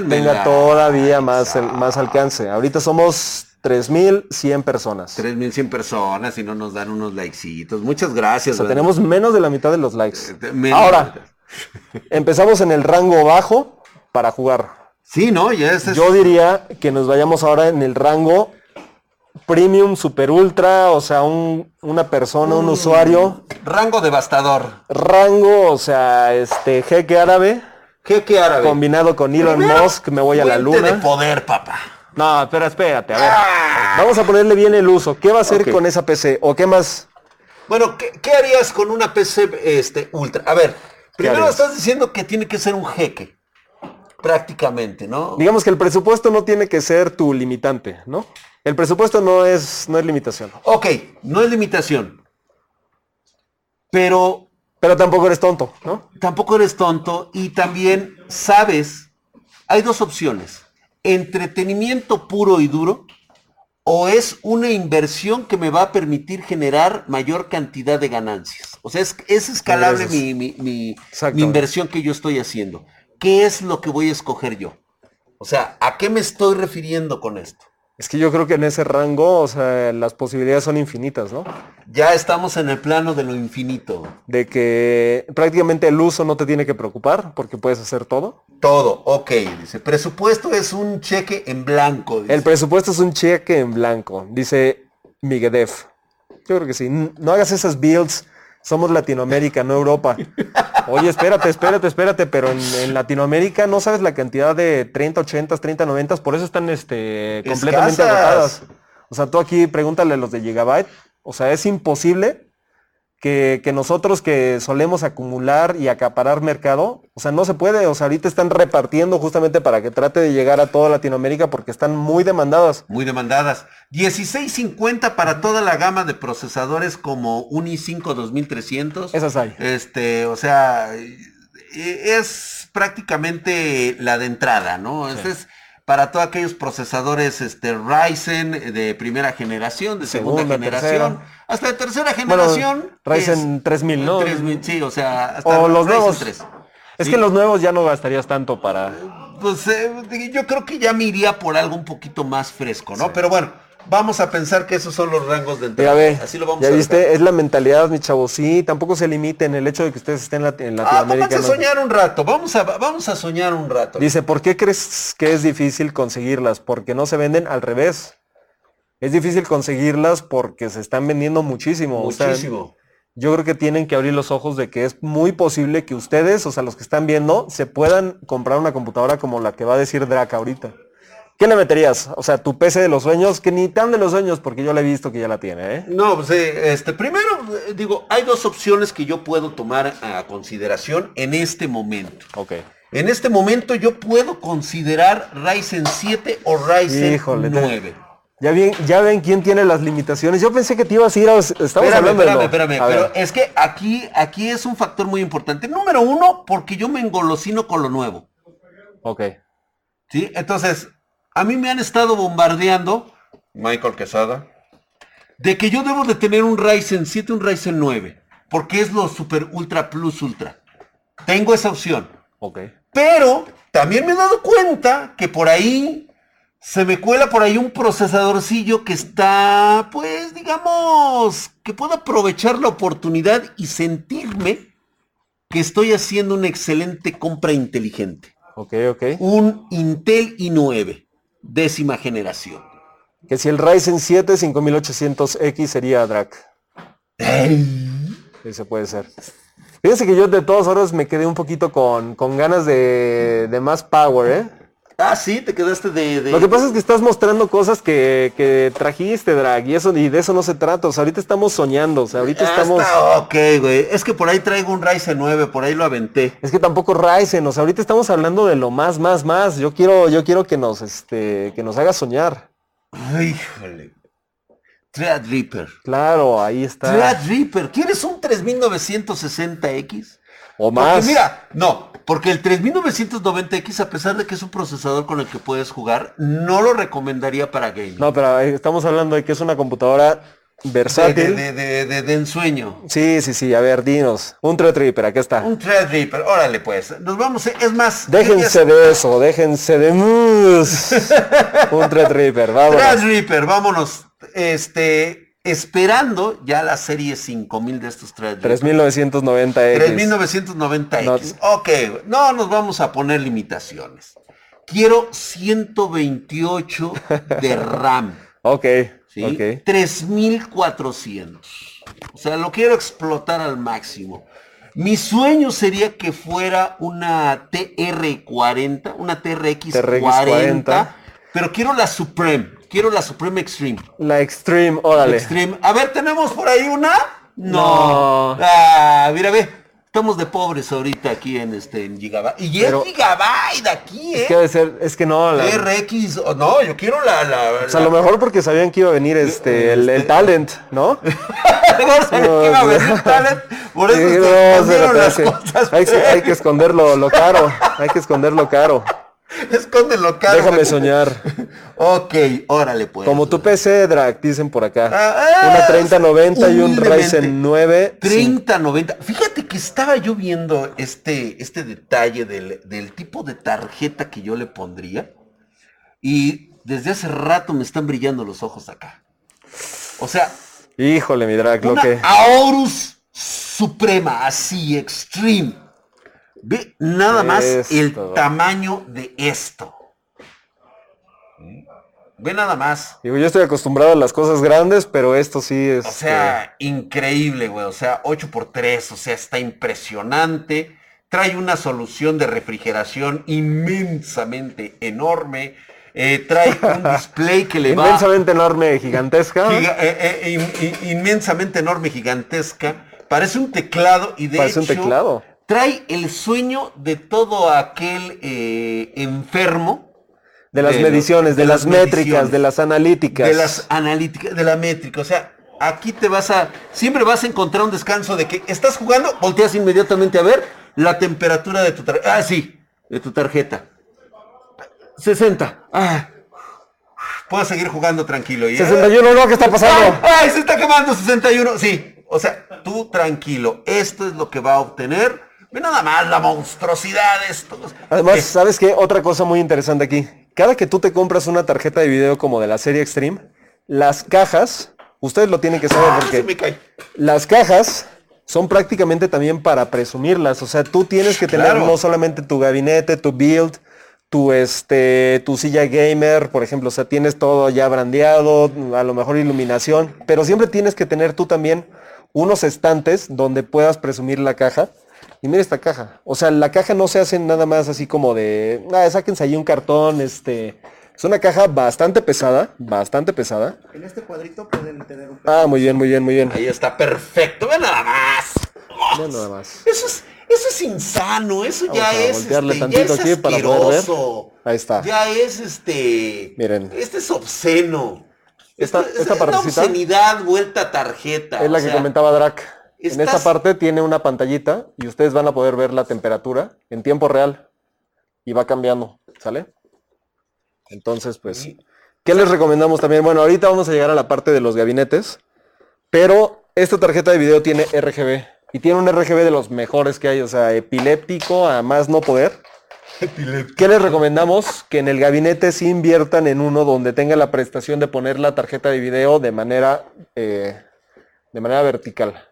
tenga todavía más, el- más alcance. Ahorita somos 3100 personas. 3100 personas y no nos dan unos likecitos. Muchas gracias. O sea, tenemos menos de la mitad de los likes. Eh, menos. Ahora, empezamos en el rango bajo para jugar. Sí, ¿no? Ya ese es... Yo diría que nos vayamos ahora en el rango premium, super ultra, o sea, un- una persona, un usuario, Rango devastador. rango, o sea, este jeque árabe, Jeque árabe. combinado con Elon Primero, Musk, me voy a la fuente de luna. poder, papá. No, espera, espérate, a ver. Vamos a ponerle bien el uso. ¿Qué va a hacer con esa PC? ¿O qué más? Bueno, ¿qué, qué harías con una PC este, ultra? A ver, primero estás diciendo que tiene que ser un jeque. Prácticamente, ¿no? Digamos que el presupuesto no tiene que ser tu limitante, ¿no? El presupuesto no es, no es limitación. Ok, no es limitación. Pero Pero tampoco eres tonto, ¿no? tampoco eres tonto y también sabes, hay dos opciones, entretenimiento puro y duro o es una inversión que me va a permitir generar mayor cantidad de ganancias. O sea, es, es escalable mi, mi- mi- Exacto. mi inversión que yo estoy haciendo. ¿Qué es lo que voy a escoger yo? O sea, ¿a qué me estoy refiriendo con esto? Es que yo creo que en ese rango, o sea, las posibilidades son infinitas, ¿no? Ya estamos en el plano de lo infinito. De que prácticamente el uso no te tiene que preocupar porque puedes hacer todo. Todo, ok, dice. Presupuesto es un cheque en blanco. dice. El presupuesto es un cheque en blanco, dice Miguedev. Yo creo que sí. No hagas esas builds. Somos Latinoamérica, no Europa. Oye, espérate, espérate, espérate, pero en, en Latinoamérica no sabes la cantidad de 30, 80, 30, 90, por eso están este, completamente Escasas. agotadas. O sea, tú aquí pregúntale a los de Gigabyte. O sea, es imposible que, que nosotros que solemos acumular y acaparar mercado, o sea, no se puede. O sea, ahorita están repartiendo justamente para que trate de llegar a toda Latinoamérica porque están muy demandadas. Muy demandadas. 1650 para toda la gama de procesadores como un i5 2300. Esas hay. Este, o sea, eh, es prácticamente la de entrada, ¿no? Este es para todos aquellos procesadores este, Ryzen de primera generación, de segunda, Segunda, generación, tercera. Hasta de tercera Bueno, generación. Ryzen es- 3000, ¿no? 3000, sí, o sea, hasta O los Ryzen nuevos. 3. Es Sí. que los nuevos ya no gastarías tanto para... Pues eh, yo creo que ya me iría por algo un poquito más fresco, ¿no? Pero bueno, vamos a pensar que esos son los rangos de entrada. Ve, Así lo vamos ya a viste, dejar. es la mentalidad, mi chavo. Sí, tampoco se limiten el hecho de que ustedes estén en, Lat- en Ah, Latinoamérica. vamos a soñar un rato, vamos a, vamos a soñar un rato. Dice, ¿por qué crees que es difícil conseguirlas? Porque no se venden al revés. Es difícil conseguirlas porque se están vendiendo muchísimo. O sea, Muchísimo. yo creo que tienen que abrir los ojos de que es muy posible que ustedes, o sea, los que están viendo, se puedan comprar una computadora como la que va a decir Drac ahorita. ¿Qué le meterías? O sea, tu PC de los sueños, que ni tan de los sueños, porque yo le he visto que ya la tiene, ¿eh? No, pues eh, este, primero, eh, digo, hay dos opciones que yo puedo tomar a consideración en este momento. Ok. En este momento yo puedo considerar Ryzen 7 o Ryzen Híjole, te- 9. Ya, bien, ya ven quién tiene las limitaciones. Yo pensé que te ibas a ir a... Estamos Espérame, hablando espérame, espérame, A pero ver, es que aquí, aquí es un factor muy importante. Número uno, porque yo me engolosino con lo nuevo. Ok. ¿Sí? Entonces, a mí me han estado bombardeando, Michael Quesada, de que yo debo de tener un Ryzen 7, un Ryzen 9, porque es lo super ultra plus ultra. Tengo esa opción. Ok. Pero también me he dado cuenta que por ahí se me cuela por ahí un procesadorcillo que está, pues, digamos, que puedo aprovechar la oportunidad y sentirme que estoy haciendo una excelente compra inteligente. Ok, ok. Un Intel i9, décima generación. Que si el Ryzen 7 5800X sería DRAC. Ese puede ser. Fíjense que yo de todas horas me quedé un poquito con, con ganas de, de más power, ¿eh? Ah, sí, te quedaste de... de- Lo que pasa es que estás mostrando cosas que, que trajiste, Drag, y eso y de eso no se trata. O sea, ahorita estamos soñando, o sea, ahorita Ah, estamos. está ok, güey. Es que por ahí traigo un Ryzen 9, por ahí lo aventé. Es que tampoco Ryzen, o sea, ahorita estamos hablando de lo más, más, más. Yo quiero, yo quiero que nos, este, que nos haga soñar. Híjole. Threadripper. Claro, ahí está. Threadripper. ¿Quieres un 3960X? O Porque más. mira, no, porque el 3990X, a pesar de que es un procesador con el que puedes jugar, no lo recomendaría para gaming. No, pero eh, estamos hablando de que es una computadora versátil. de, de- de- de ensueño. Sí, sí, sí. A ver, dinos. Un Threadripper, acá está. Un Threadripper, órale pues. Nos vamos, a- es más. Déjense de eso, déjense de mus. Un Threadripper, vámonos. Threadripper, vámonos. Este, esperando ya la serie 5000 de estos Threadripper. 3990X. 3990X. Ok, no nos vamos a poner limitaciones. quiero 128 de RAM. Ok, ¿sí? ok. 3400. O sea, lo quiero explotar al máximo. Mi sueño sería que fuera una TR40, una TRX, TRX 40, pero quiero la Supreme, quiero la Supreme Extreme. La Extreme, órale. Extreme. A ver, ¿tenemos por ahí una? No. Ah, mira, ve. Estamos de pobres ahorita aquí en este en Gigabyte. Y Pero- es Gigabyte aquí, Es ¿eh? que debe ser, es que no, la- RX, oh, no, yo quiero la... la, o sea, a lo mejor porque sabían que iba a venir este, el, el talent, ¿no? Mejor sabía que iba a venir talent, por eso Sí, se no, escondieron las cosas. Hay, que- hay que esconderlo lo caro, hay que esconderlo caro. Escóndelo, caro. Déjame soñar. Ok, órale pues. Como tu PC, Drag, dicen por acá. Ah, Una ah, 3090 y un. Ryzen 9. 30, 90. Fíjate que estaba yo viendo este, este detalle del, del tipo de tarjeta que yo le pondría. Y desde hace rato me están brillando los ojos acá. O sea, Híjole, mi Drag, lo una que... Aorus Suprema, así, extreme. Ve nada más el tamaño de esto. Ve nada más. Digo, yo estoy acostumbrado a las cosas grandes, pero esto sí es... O sea, increíble, güey. O sea, 8x3, o sea, está impresionante. Trae una solución de refrigeración inmensamente enorme. Eh, trae un display que le va... inmensamente enorme, gigantesca. giga- eh, eh, in- in- inmensamente enorme, gigantesca. Parece un teclado y de Parece un hecho teclado. Trae el sueño de todo aquel eh, enfermo de las de mediciones, de, de las, las métricas, mediciones, de las analíticas. de las analíticas, de la métrica. O sea, aquí te vas a, siempre vas a encontrar un descanso de que estás jugando, volteas inmediatamente a ver la temperatura de tu tarjeta. Ah, sí, de tu tarjeta. 60. Ah. Puedo seguir jugando tranquilo. Y, 61, no, ¿qué está pasando? ¡Ay, ay, se está quemando 61! Sí, o sea, tú tranquilo. Esto es lo que va a obtener. Ve nada más la monstruosidad de esto. Además, Eh, ¿sabes qué? Otra cosa muy interesante aquí. Cada que tú te compras una tarjeta de video como de la serie Extreme, las cajas, ustedes lo tienen que saber ah, porque se me cae. las cajas son prácticamente también para presumirlas. O sea, tú tienes que tener Claro. no solamente tu gabinete, tu build, tu este, tu silla gamer, por ejemplo. O sea, tienes todo ya brandeado, a lo mejor iluminación, pero siempre tienes que tener tú también unos estantes donde puedas presumir la caja. Y mira esta caja. O sea, la caja no se hace nada más así como de, ah, sáquense ahí un cartón, este. Es una caja bastante pesada, bastante pesada. En este cuadrito pueden tener un Ah, muy bien, muy bien, muy bien. Ahí está perfecto. Ve nada más. Mira nada más. Eso es, eso es insano, eso Vamos ya a es, voltearle este, ya tantito es aquí para poder ver. Ahí está. Ya es este. Miren. Este es obsceno. Esta- Esto- esta es una partecita obscenidad vuelta a tarjeta. Es la o que sea, comentaba Drac. En esta parte tiene una pantallita y ustedes van a poder ver la temperatura en tiempo real y va cambiando, ¿sale? Entonces, pues, ¿qué les recomendamos también? Bueno, ahorita vamos a llegar a la parte de los gabinetes, pero esta tarjeta de video tiene RGB y tiene un RGB de los mejores que hay, o sea, epiléptico a más no poder. ¿Qué les recomendamos? Que en el gabinete sí inviertan en uno donde tenga la prestación de poner la tarjeta de video de manera, eh, de manera vertical.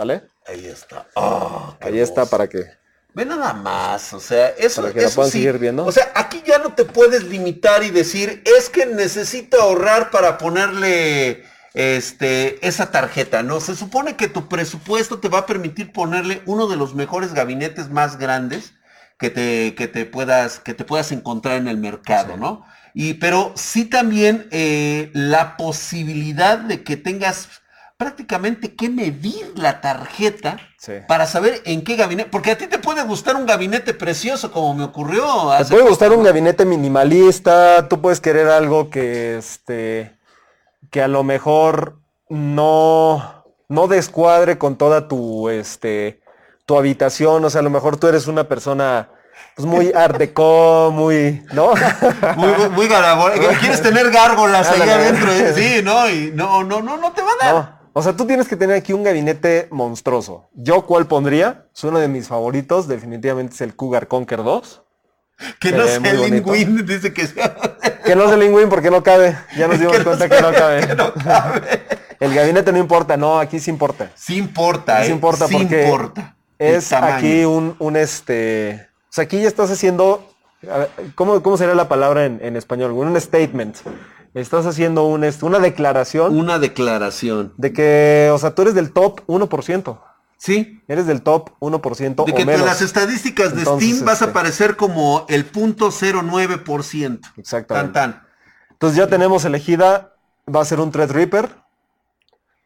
¿Sale? Ahí está. Ah, Ahí está para que... Ve nada más, o sea, eso, Para que la eso puedan sí. seguir viendo. O sea, aquí ya no te puedes limitar y decir, es que necesito ahorrar para ponerle este esa tarjeta, ¿no? Se supone que tu presupuesto te va a permitir ponerle uno de los mejores gabinetes más grandes que te, que te puedas, que te puedas encontrar en el mercado, ¿no? Y, pero sí también eh, la posibilidad de que tengas prácticamente que medir la tarjeta Sí. para saber en qué gabinete, porque a ti te puede gustar un gabinete precioso como me ocurrió Te puede gustar un gabinete minimalista, tú puedes querer algo que este que a lo mejor no no descuadre con toda tu este tu habitación, o sea, a lo mejor tú eres una persona pues muy art deco, muy, ¿no? muy, muy. Quieres tener gárgolas ahí adentro, sí, ¿no? Y no, no, no, no te va a dar. No. O sea, tú tienes que tener aquí un gabinete monstruoso. Yo cuál pondría? Es uno de mis favoritos, definitivamente es el Cougar Conquer 2. que se no ve sé, muy Lin bonito. Win dice que Que no el Wing porque no cabe. Ya nos dimos Que cuenta que no cabe. que no cabe. El gabinete no importa, no, aquí sí importa. Sí importa, Sí ¿eh? importa Sí porque importa. Es aquí un, un este. O sea, aquí ya estás haciendo a ver, ¿cómo, cómo sería la palabra en, en español? Un statement. Estás haciendo un, una declaración Una declaración. de que, o sea, tú eres del top 1%. Sí. Eres del top 1% De o que en menos. las estadísticas de Entonces, Steam vas a este- aparecer como el punto 09%. Exactamente. Tan tan. Entonces ya tenemos elegida, va a ser un Threadripper,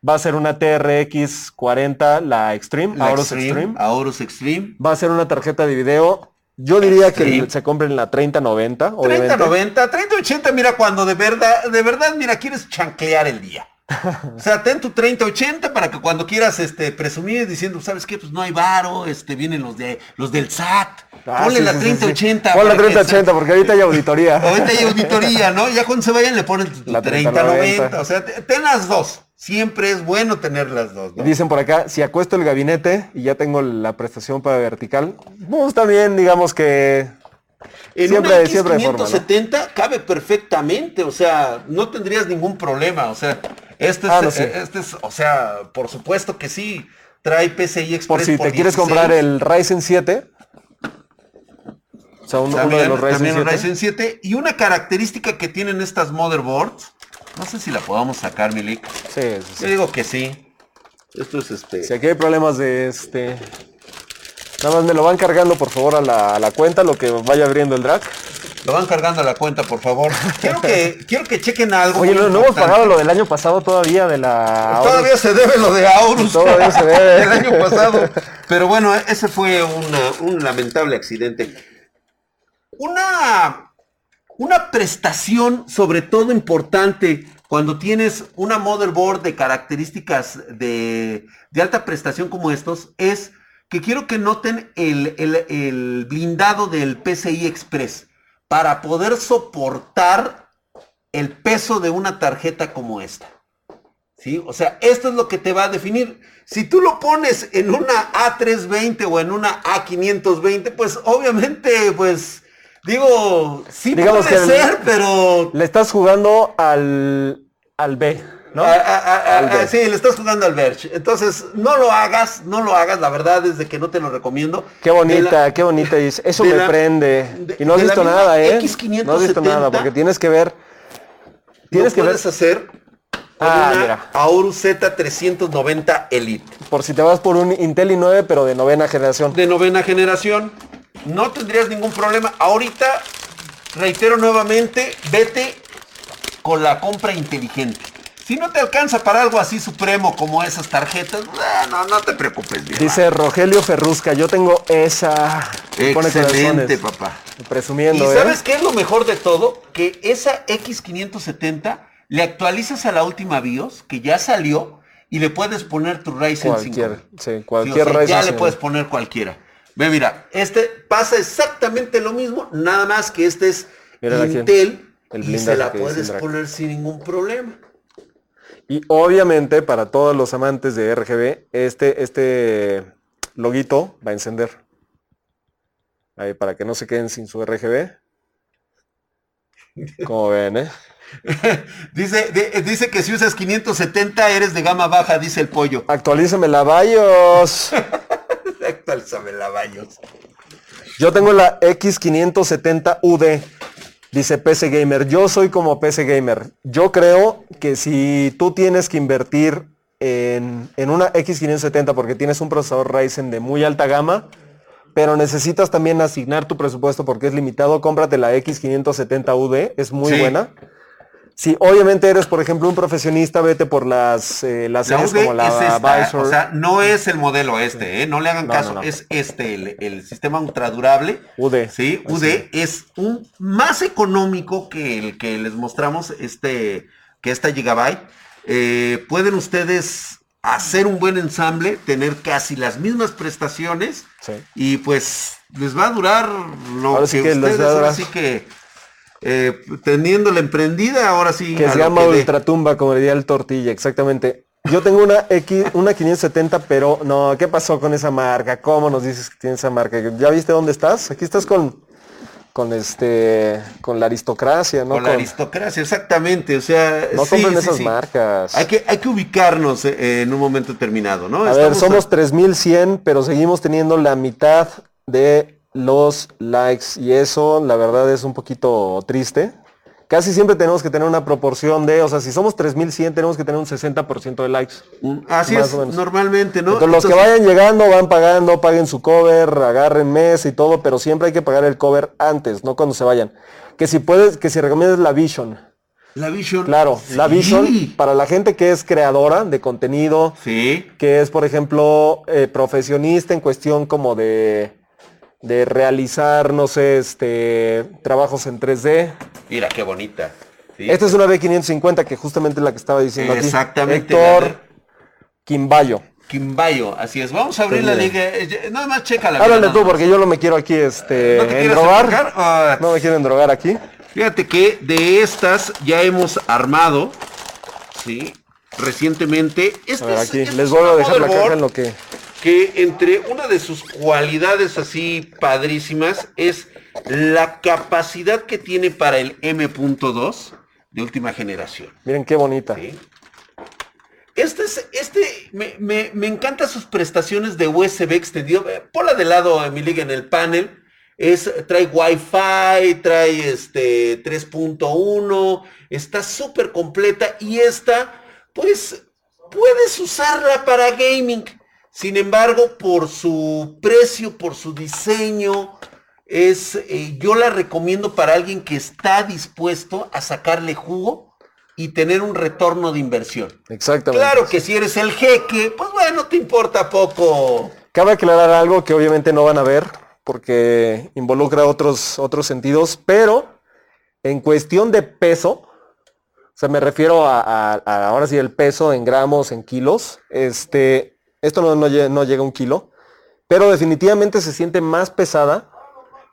va a ser una TRX 40, la Extreme, La Aorus Extreme. Aorus Extreme. Va a ser una tarjeta de video. Yo diría que se compren la 3090, obviamente. 3090, 3080, mira, cuando de verdad, de verdad, mira, quieres chanclear el día. O sea, ten tu 3080 para que cuando quieras este presumir diciendo, ¿sabes qué? Pues no hay varo, este vienen los de los del SAT. Ah, Ponle sí, la sí, sí, sí. 3080. Pon la para que 3080 porque ahorita hay auditoría. Ahorita hay auditoría, ¿no? Ya cuando se vayan le ponen tu La 3090. 3090. O sea, te- ten las dos. Siempre es bueno tener las dos, Y ¿no? Dicen por acá, si acuesto el gabinete y ya tengo la prestación para vertical, pues también digamos que En siempre- una siempre hay forma, ¿no? X570 cabe perfectamente, o sea, no tendrías ningún problema, o sea, este es, Ah, no, sí. este es, o sea, por supuesto que sí, trae PCI Express por si te quieres 16. comprar el Ryzen 7, o sea, un- uno También, de los Ryzen también 7, el Ryzen 7. Y una característica que tienen estas motherboards, no sé si la podamos sacar, Milik. Sí, sí, sí. Yo digo que sí. Esto es este. Si aquí hay problemas de este... Nada más me lo van cargando por favor a la, a la cuenta, lo que vaya abriendo el drag. Lo van cargando a la cuenta, por favor. Quiero que, quiero que chequen algo. Oye, no, no hemos pagado lo del año pasado todavía de la... Todavía se debe lo de Aurus. Todavía se debe. El año pasado. Pero bueno, ese fue una- un lamentable accidente. Una, una prestación, sobre todo importante, cuando tienes una motherboard de características de, de alta prestación como estos, es que quiero que noten el, el- el blindado del PCI Express para poder soportar el peso de una tarjeta como esta. ¿Sí? O sea, esto es lo que te va a definir. Si tú lo pones en una A320 o en una A520, pues obviamente, pues, digo, sí Digamos puede que el- ser, pero... Le estás jugando al, al B, ¿no? a- a- a- Al a- Verge. sí, le estás jugando al Verge. Entonces, no lo hagas, no lo hagas, la verdad es de que no te lo recomiendo. Qué bonita, la- qué bonita es. Eso me la- prende. de- y no has visto nada, ¿eh? X570, no has visto nada, porque tienes que ver. Tienes que ver, hacer con Ah, una mira. Aorus Z390 Elite. por si te vas por un Intel i9, pero de novena generación. de novena generación, no tendrías ningún problema. Ahorita, reitero nuevamente, vete con la compra inteligente. Si no te alcanza para algo así supremo como esas tarjetas, no, no te preocupes. vieja. Dice Rogelio Ferrusca, yo tengo esa. Excelente, papá. Presumiendo, ¿Y ¿eh? sabes qué es lo mejor de todo? Que esa X570 le actualizas a la última BIOS, que ya salió, y le puedes poner tu Ryzen 5. Cualquier, sí, Sí, o cualquier sea, Ryzen ya le puedes poner cualquiera. Ve, mira, este pasa exactamente lo mismo, nada más que este es aquí, Intel el y se la puedes poner sin ningún problema. Y obviamente, para todos los amantes de RGB, este, este loguito va a encender. Ahí, para que no se queden sin su RGB. Como ven, ¿eh? Dice, de- dice que si usas 570 eres de gama baja, dice el pollo. Actualízame la BIOS. Actualízame la Bayos. Yo tengo la X570UD. Dice PC Gamer. Yo soy como PC Gamer. Yo creo que si tú tienes que invertir en, en una X570 porque tienes un procesador Ryzen de muy alta gama, pero necesitas también asignar tu presupuesto porque es limitado, cómprate la X570UD. Es muy Sí. buena. Si obviamente eres, por ejemplo, un profesionista, vete por las, eh, las La series como la es esta, o sea, no es el modelo este, ¿eh? no le hagan No, caso, no, no. es este, el, el sistema ultradurable. UD. Sí, Así UD es un más económico que el que les mostramos, este, que esta Gigabyte. Eh, pueden ustedes hacer un buen ensamble, tener casi las mismas prestaciones Sí. y pues les va a durar lo Ahora que sí que les ustedes, va a ahora durar. sí que eh, teniéndola emprendida, ahora sí. Que a que dé. ultratumba, como diría el tortilla, exactamente. Yo tengo una X, una 570, pero no, ¿qué pasó con esa marca? ¿Cómo nos dices que tiene esa marca? ¿Ya viste dónde estás? Aquí estás con, con este, con la aristocracia, ¿no? Con la aristocracia, exactamente. O sea, no sí, compren sí, esas sí. marcas. Hay que, hay que ubicarnos eh, en un momento determinado, ¿no? a ver, somos 3100, pero seguimos teniendo la mitad de los likes y eso la verdad es un poquito triste. Casi siempre tenemos que tener una proporción de, o sea, si somos 3100 tenemos que tener un 60% de likes. Así es, normalmente, ¿no? Entonces, los que vayan llegando van pagando, paguen su cover, agarren mes y todo, pero siempre hay que pagar el cover antes, no cuando se vayan. Que si puedes, que si recomiendas la Vision. La Vision. Claro, la. Vision para la gente que es creadora de contenido, Sí. que es, por ejemplo, eh, profesionista en cuestión como de, de realizar, no sé, este, trabajos en 3D. Mira qué bonita. Sí. Esta es una B550 que justamente es la que estaba diciendo aquí. Exactamente, Héctor la de- Quimbayo. Quimbayo, así es. Vamos a abrir Sí, la liga. eh, Nada más chécala. Háblale mira, tú, porque yo no me quiero aquí este, ¿No endrogar. Ah, No me quiero endrogar aquí. Fíjate que de estas ya hemos armado, ¿sí? Recientemente. Este A ver, es- aquí. este Les es voy a dejar la caja en lo que... que entre una de sus cualidades así padrísimas es la capacidad que tiene para el M.2 de última generación. Miren qué bonita. ¿sí? Este es, este, me, me- me encanta sus prestaciones de USB extendido. Eh, Ponla de lado, Emilig, en el panel. Es, trae Wi-Fi, trae este 3.1, está súper completa y esta, pues, puedes usarla para gaming. Sin embargo, por su precio, por su diseño, es, eh, yo la recomiendo para alguien que está dispuesto a sacarle jugo y tener un retorno de inversión. Exactamente. Claro que si eres el jeque, pues bueno, te importa poco. Cabe aclarar algo que obviamente no van a ver porque involucra otros, otros sentidos, pero en cuestión de peso, o sea, me refiero a, a- a ahora sí el peso en gramos, en kilos, este, esto no, no lle- no llega a un kilo, pero definitivamente se siente más pesada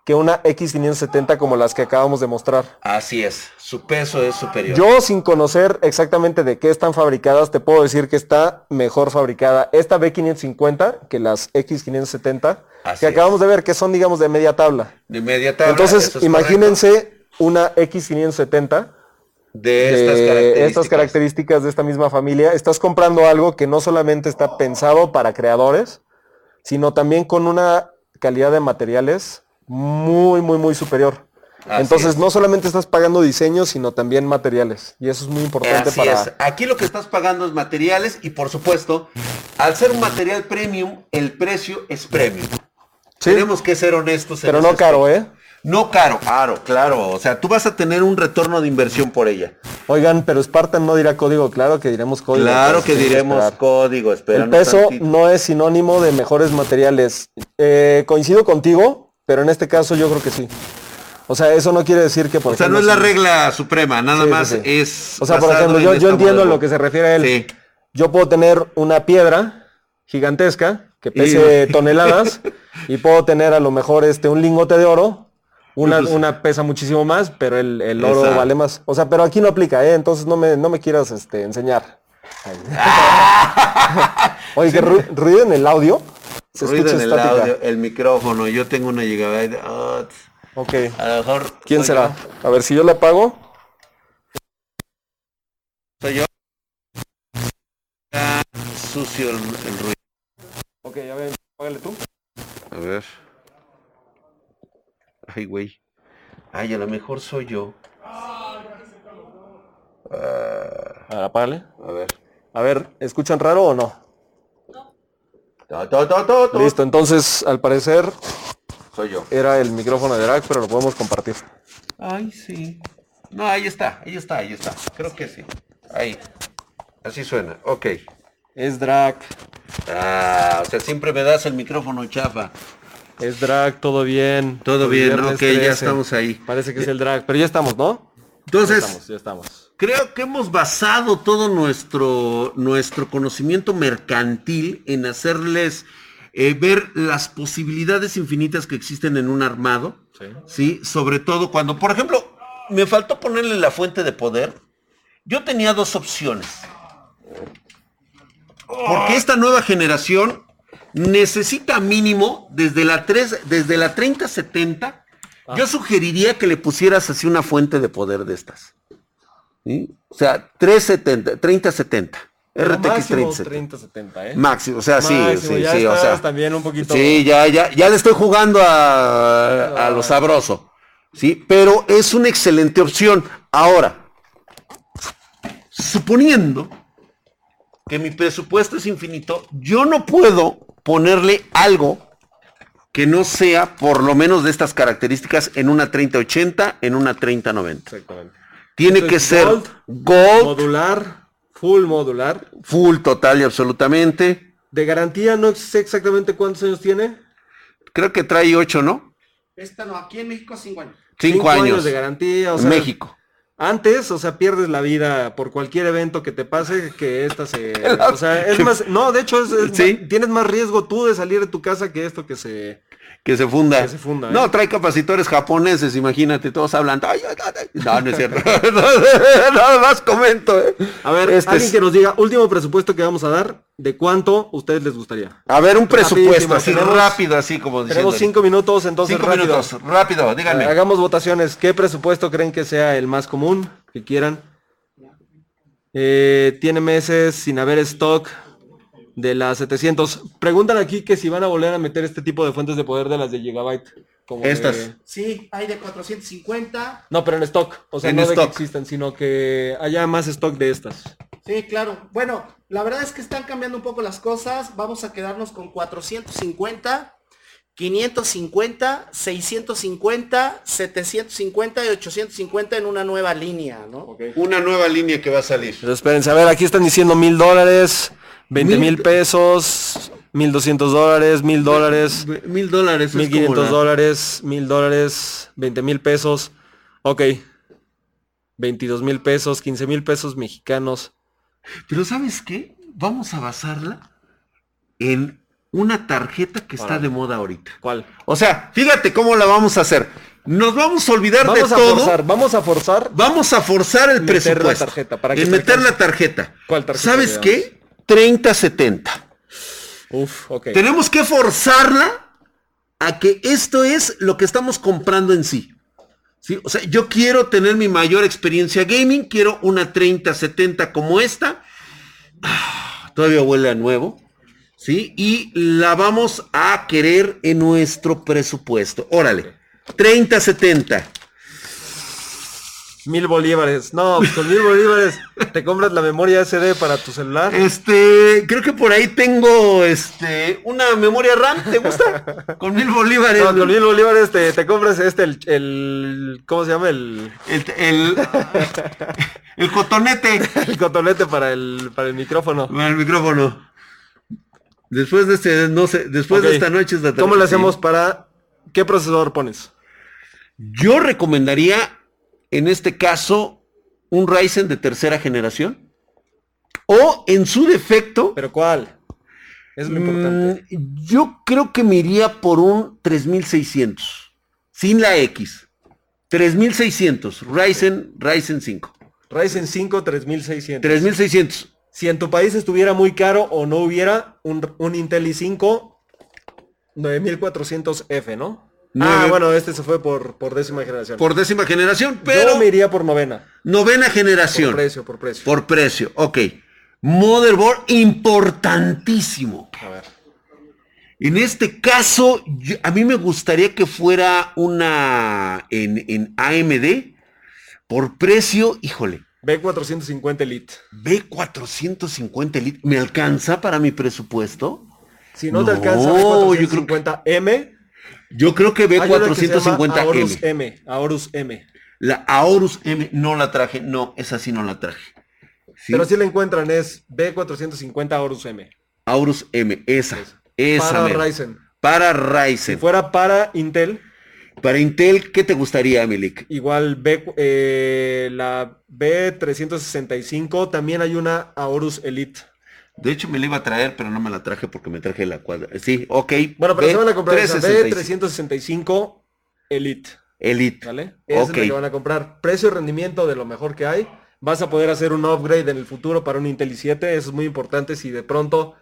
que una X570 como las que acabamos de mostrar. Así es, su peso es superior. Yo sin conocer exactamente de qué están fabricadas, te puedo decir que está mejor fabricada esta B550 que las X570 Así que es. acabamos de ver que son digamos de media tabla. de media tabla, Entonces es imagínense una X570 correcto. De estas de características. estas características de esta misma familia. Estás comprando algo que no solamente está pensado para creadores, sino también con una calidad de materiales muy, muy, muy superior. Así Entonces es. no solamente estás pagando diseño, sino también materiales. Y eso es muy importante Así para... es. Aquí lo que estás pagando es materiales y por supuesto, al ser un material premium, el precio es premium. Sí, Tenemos que ser honestos. en pero no caro, ¿eh? No caro, claro, claro. O sea, tú vas a tener un retorno de inversión por ella. Oigan, pero Spartan no dirá código, claro que diremos código. Claro que diremos esperar. código, espera. El peso no es sinónimo de mejores materiales. Eh, coincido contigo, pero en este caso yo creo que sí. O sea, eso no quiere decir que por O sea, ejemplo, no es la regla suprema, nada Sí, más sí. es. O sea, por ejemplo, yo, yo entiendo a lo que se refiere a él. Sí. Yo puedo tener una piedra gigantesca que pese Y- toneladas y puedo tener a lo mejor este un lingote de oro. Una, una pesa muchísimo más, pero el, el oro Exacto. vale más. O sea, pero aquí no aplica, ¿eh? Entonces no me, no me quieras este, enseñar. Oye, que ru- ruido en el audio. Se Ruido escucha en el estática. audio, el micrófono, yo tengo una gigabyte. ah, Ok. a lo mejor. ¿Quién será? yo, A ver, si yo le apago. Soy yo. Ah, sucio el, el ruido. Ok, a ver, apágale tú. A ver. Ay, güey. Ay, a lo mejor soy yo. A ver, apágale. A ver. A ver, ¿escuchan raro o no? To, to, to, to, to. Listo, entonces al parecer Soy yo. era el micrófono de Drag, pero lo podemos compartir. Ay, sí. No, ahí está, ahí está, ahí está. Creo que sí. Ahí. Así suena. Ok. Es Drag, Ah, o sea, siempre me das el micrófono chafa. Es Drag, todo bien. Todo bien, viernes ok, ya 13. estamos ahí. Parece que es el Drag, pero ya estamos, ¿no? Ya Entonces, estamos, ya estamos. creo que hemos basado todo nuestro, nuestro conocimiento mercantil en hacerles eh, ver las posibilidades infinitas que existen en un armado. Sí. ¿sí? Sobre todo cuando, por ejemplo, me faltó ponerle la fuente de poder. Yo tenía dos opciones. Porque esta nueva generación necesita mínimo desde la 3, desde la 3070. Yo sugeriría que le pusieras así una fuente de poder de estas. ¿sí? O sea, 370, 3070. RTX Máximo 3070. 3070, ¿eh? Máximo, o sea, sí, Máximo, sí, ya sí, o estás sea. también un poquito... Sí, ya, ya, ya le estoy jugando a, a lo sabroso. Sí, pero es una excelente opción. Ahora, suponiendo que mi presupuesto es infinito, yo no puedo ponerle algo que no sea por lo menos de estas características en una 3080, en una 3090. Exactamente. Tiene que ser gold, gold, Modular, full modular. full total y absolutamente. De garantía, no sé exactamente cuántos años tiene. Creo que trae 8, ¿no? Esta no, aquí en México 5 años. 5 años. de garantía. O sea, México. Antes, o sea, pierdes la vida por cualquier evento que te pase que esta se... O sea, es más... No, de hecho, es, es Sí. más- tienes más riesgo tú de salir de tu casa que esto que se... Que se funda. Que se funda, ¿eh? No, trae capacitores japoneses, imagínate, todos hablan. "Ay, ay, ay, ay". No, no es cierto. Nada más comento. ¿eh? A ver, Este alguien es- que nos diga, último presupuesto que vamos a dar, ¿de cuánto ustedes les gustaría? A ver, un presupuesto así tenemos- rápido, así como diciendo. Tenemos cinco minutos, entonces Cinco rápido. minutos, rápido, díganme. Hagamos votaciones. ¿Qué presupuesto creen que sea el más común? Que quieran. Eh, tiene meses sin haber stock de las 700. Preguntan aquí que si van a volver a meter este tipo de fuentes de poder de las de Gigabyte. Como Estas. de- Sí, hay de 450. No, pero en stock. O sea, En no de stock. que existen, sino que haya más stock de estas. Sí, claro. Bueno, la verdad es que están cambiando un poco las cosas. Vamos a quedarnos con 450, 550, 650, 750 y 850 en una nueva línea, ¿no? Una nueva línea que va a salir. Pero espérense, a ver, aquí están diciendo mil dólares, 20 Mil- pesos, mil doscientos dólares, mil dólares. Mil dólares. es Mil como quinientos la- dólares, mil dólares, veinte mil pesos. Ok. 22 mil pesos, 15 mil pesos mexicanos. Pero ¿sabes qué? Vamos a basarla en una tarjeta que está de moda ahorita. ¿Cuál? O sea, fíjate cómo la vamos a hacer. Nos vamos a olvidar Vamos de a todo. forzar, vamos a forzar. Vamos a forzar el Meter la presupuesto. tarjeta, para que meter la tarjeta. ¿Cuál tarjeta ¿Sabes qué? 3070. Uf, ok. Tenemos que forzarla a que esto es lo que estamos comprando en sí. ¿Sí? O sea, yo quiero tener mi mayor experiencia gaming, quiero una 3070 como esta. Ah, Todavía huele a nuevo. ¿Sí? Y la vamos a querer en nuestro presupuesto. Órale. 3070. Mil bolívares. No, pues con mil bolívares te compras la memoria SD para tu celular. Este, creo que por ahí tengo este una memoria RAM, ¿te gusta? Con mil bolívares. No, con mil bolívares te, te compras este, el, el- ¿Cómo se llama? El, El, el, el cotonete. el cotonete para el, para el micrófono. Con el micrófono. Después de este, no sé, después de esta noche es la ¿Cómo le tarde, hacemos para... ¿Qué procesador pones? Yo recomendaría, en este caso, un Ryzen de tercera generación. O en su defecto, ¿Pero cuál? Es lo importante. mm, yo creo que me iría por un 3600. Sin la X. 3600. Ryzen, Ryzen 5. Ryzen 5 3600. 3600. Si en tu país estuviera muy caro o no hubiera un, un Intel i5 9400F, ¿no? Nueve- Ah, bueno, este se fue por, por décima generación. Por décima generación, pero Yo me iría por novena. novena Por generación. precio, por precio. Por precio, ok. Motherboard importantísimo. A ver. En este caso, yo- a mí me gustaría que fuera una en, en AMD. Por precio, híjole, B450 Elite. B450 Elite, ¿me alcanza para mi presupuesto? Si no, te No, alcanza yo creo B450M, Yo creo que hay una que se llama B450M. Aorus M. Aorus M. La Aorus M no la traje, no, esa sí no la traje. ¿Sí? Pero si la encuentran es B450 Aorus M. Aorus M, esa, esa. para mera. Ryzen. Para Si Ryzen. fuera para Intel, Para Intel, ¿qué te gustaría, Milik? igual B, eh, la B365, también hay una Aorus Elite. De hecho, me la iba a traer, pero no me la traje porque me traje la cuadra. Sí, ok. Bueno, pero se van a comprar esa B365. B365 Elite, Elite. ¿vale? Esa es la que van a comprar. Precio y rendimiento de lo mejor que hay. Vas a poder hacer un upgrade en el futuro para un Intel i7. Eso es muy importante si de pronto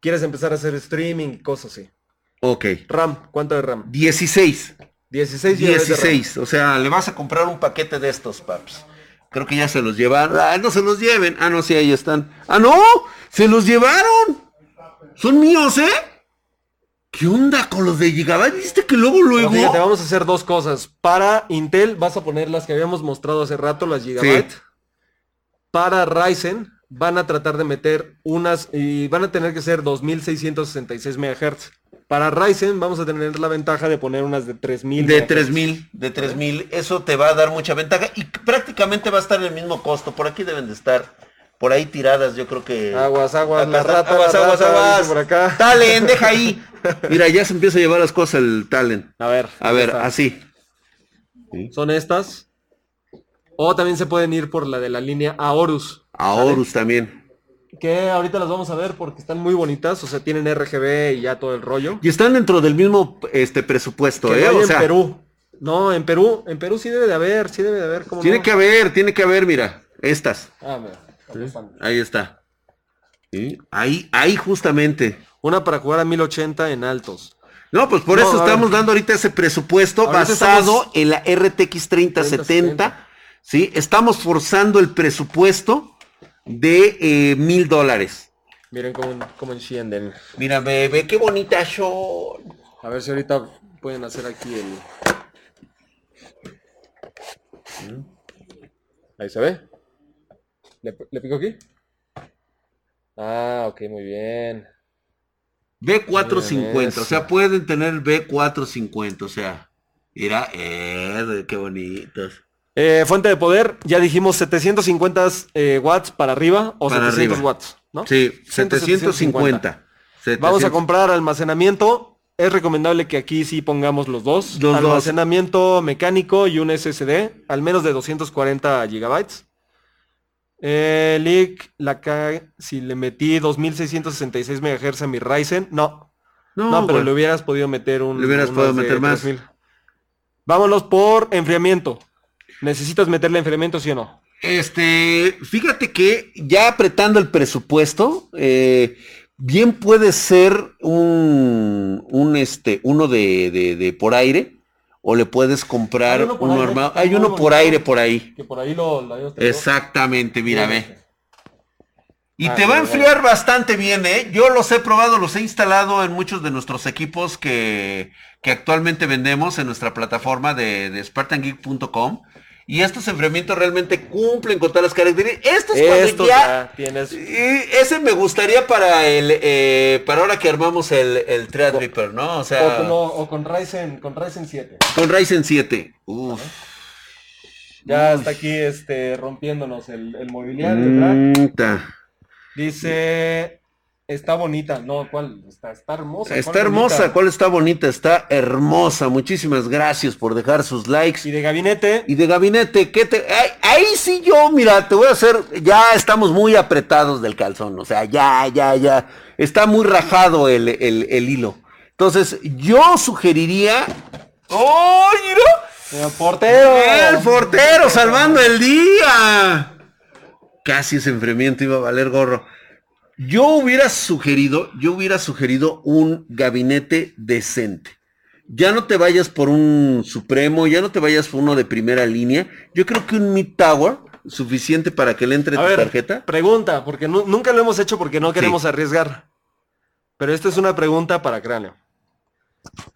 quieres empezar a hacer streaming y cosas así. Ok. RAM, ¿cuánto de RAM? 16. 16 GB de RAM. 16. O sea, le vas a comprar un paquete de estos, paps. Creo que ya se los llevaron. Ah, no se los lleven. Ah, no, sí, ahí están. Ah, no, se los llevaron. Son míos, ¿eh? ¿Qué onda con los de Gigabyte? ¿Viste que luego, luego? Fíjate, vamos a hacer dos cosas. Para Intel vas a poner las que habíamos mostrado hace rato, las Gigabyte. Sí. Para Ryzen van a tratar de meter unas y van a tener que ser 2666 MHz. Para Ryzen vamos a tener la ventaja de poner unas de 3000. De MHz. 3000, de 3000. Eso te va a dar mucha ventaja y prácticamente va a estar el mismo costo. Por aquí deben de estar. Por ahí tiradas, yo creo que. Aguas, aguas, la rata, aguas, la aguas, rata, aguas. por acá. Talen, deja ahí. Mira, ya se empieza a llevar las cosas el Talen. A ver. A ver, está. así. Son estas. O también se pueden ir por la de la línea Aorus. A Horus también. Que ahorita las vamos a ver porque están muy bonitas. O sea, tienen RGB y ya todo el rollo. Y están dentro del mismo este presupuesto, Que ¿eh? no hay O en sea, Perú. No, en Perú. En Perú sí debe de haber. Sí debe de haber. ¿cómo tiene no? que haber, tiene que haber, mira. Estas. Ah, mira. Ahí está. Sí, Ahí, ahí justamente. Una para jugar a 1080 en altos. No, pues por No, eso estamos dando ahorita ese presupuesto Ahorita basado estamos- en la RTX 3070. 3070. ¿sí? Estamos forzando el presupuesto de eh, mil dólares. Miren cómo, cómo encienden. Mira, bebé, qué bonita show. A ver si ahorita pueden hacer aquí el... Ahí se ve. ¿Le, le pico aquí? Ah, ok, muy bien. B450, Miren o sea, pueden tener B450, o sea, mira, eh, qué bonitos. Eh, fuente de poder, ya dijimos 750 eh, watts para arriba o Para 700 arriba. watts, ¿no? Sí, 750. 750. Vamos a 700. comprar almacenamiento. Es recomendable que aquí sí pongamos los dos. Los dos. almacenamiento mecánico y un SSD, al menos de 240 gigabytes. Eh, Lick, la ca- si le metí 2666 MHz a mi Ryzen, no. No, No, pero güey. le hubieras podido meter un. Le hubieras podido meter más. 3000. Vámonos por enfriamiento. ¿Necesitas meterle enfriamiento, sí o no? Este, fíjate que ya apretando el presupuesto, eh, bien puede ser un, un este, uno de, de- de por aire, o le puedes comprar uno por uno aire, armado. Hay uno por aire por ahí. Que por ahí lo, tenido. Exactamente, mira, ve. Y Ah, te va a enfriar bastante bien, ¿eh? Yo los he probado, los he instalado en muchos de nuestros equipos que, que actualmente vendemos en nuestra plataforma de, de SpartanGeek.com. Y estos enfriamientos realmente cumplen con todas las características. Esto es cuando Esto ya... ya tienes. Y ese me gustaría para el eh, para ahora que armamos el, el Threadripper, ¿no? O O, sea, como- o con Ryzen, con Ryzen 7. con Ryzen 7. Uf. Ya está aquí este rompiéndonos el, el mobiliario. ¿verdad? Mm. Dice, está bonita. No, ¿cuál? Está, está hermosa. Está ¿cuál hermosa, bonita? ¿cuál está bonita? Está hermosa. Muchísimas gracias por dejar sus likes. Y de gabinete, Y de gabinete, ¿qué te...? Ay, ahí sí yo, mira, te voy a hacer... Ya estamos muy apretados del calzón. O sea, ya, ya, ya. Está muy rajado el, el- el hilo. Entonces, yo sugeriría... ¡Oh, mira! eh, portero. ¡El portero salvando el día! Casi ese enfriamiento iba a valer gorro. Yo hubiera sugerido, yo hubiera sugerido un gabinete decente. Ya no te vayas por un Supremo, ya no te vayas por uno de primera línea. Yo creo que un Mid Tower, suficiente para que le entre A tu ver, tarjeta. pregunta, porque nu- nunca lo hemos hecho porque no queremos arriesgar. Pero esta es una pregunta para cráneo.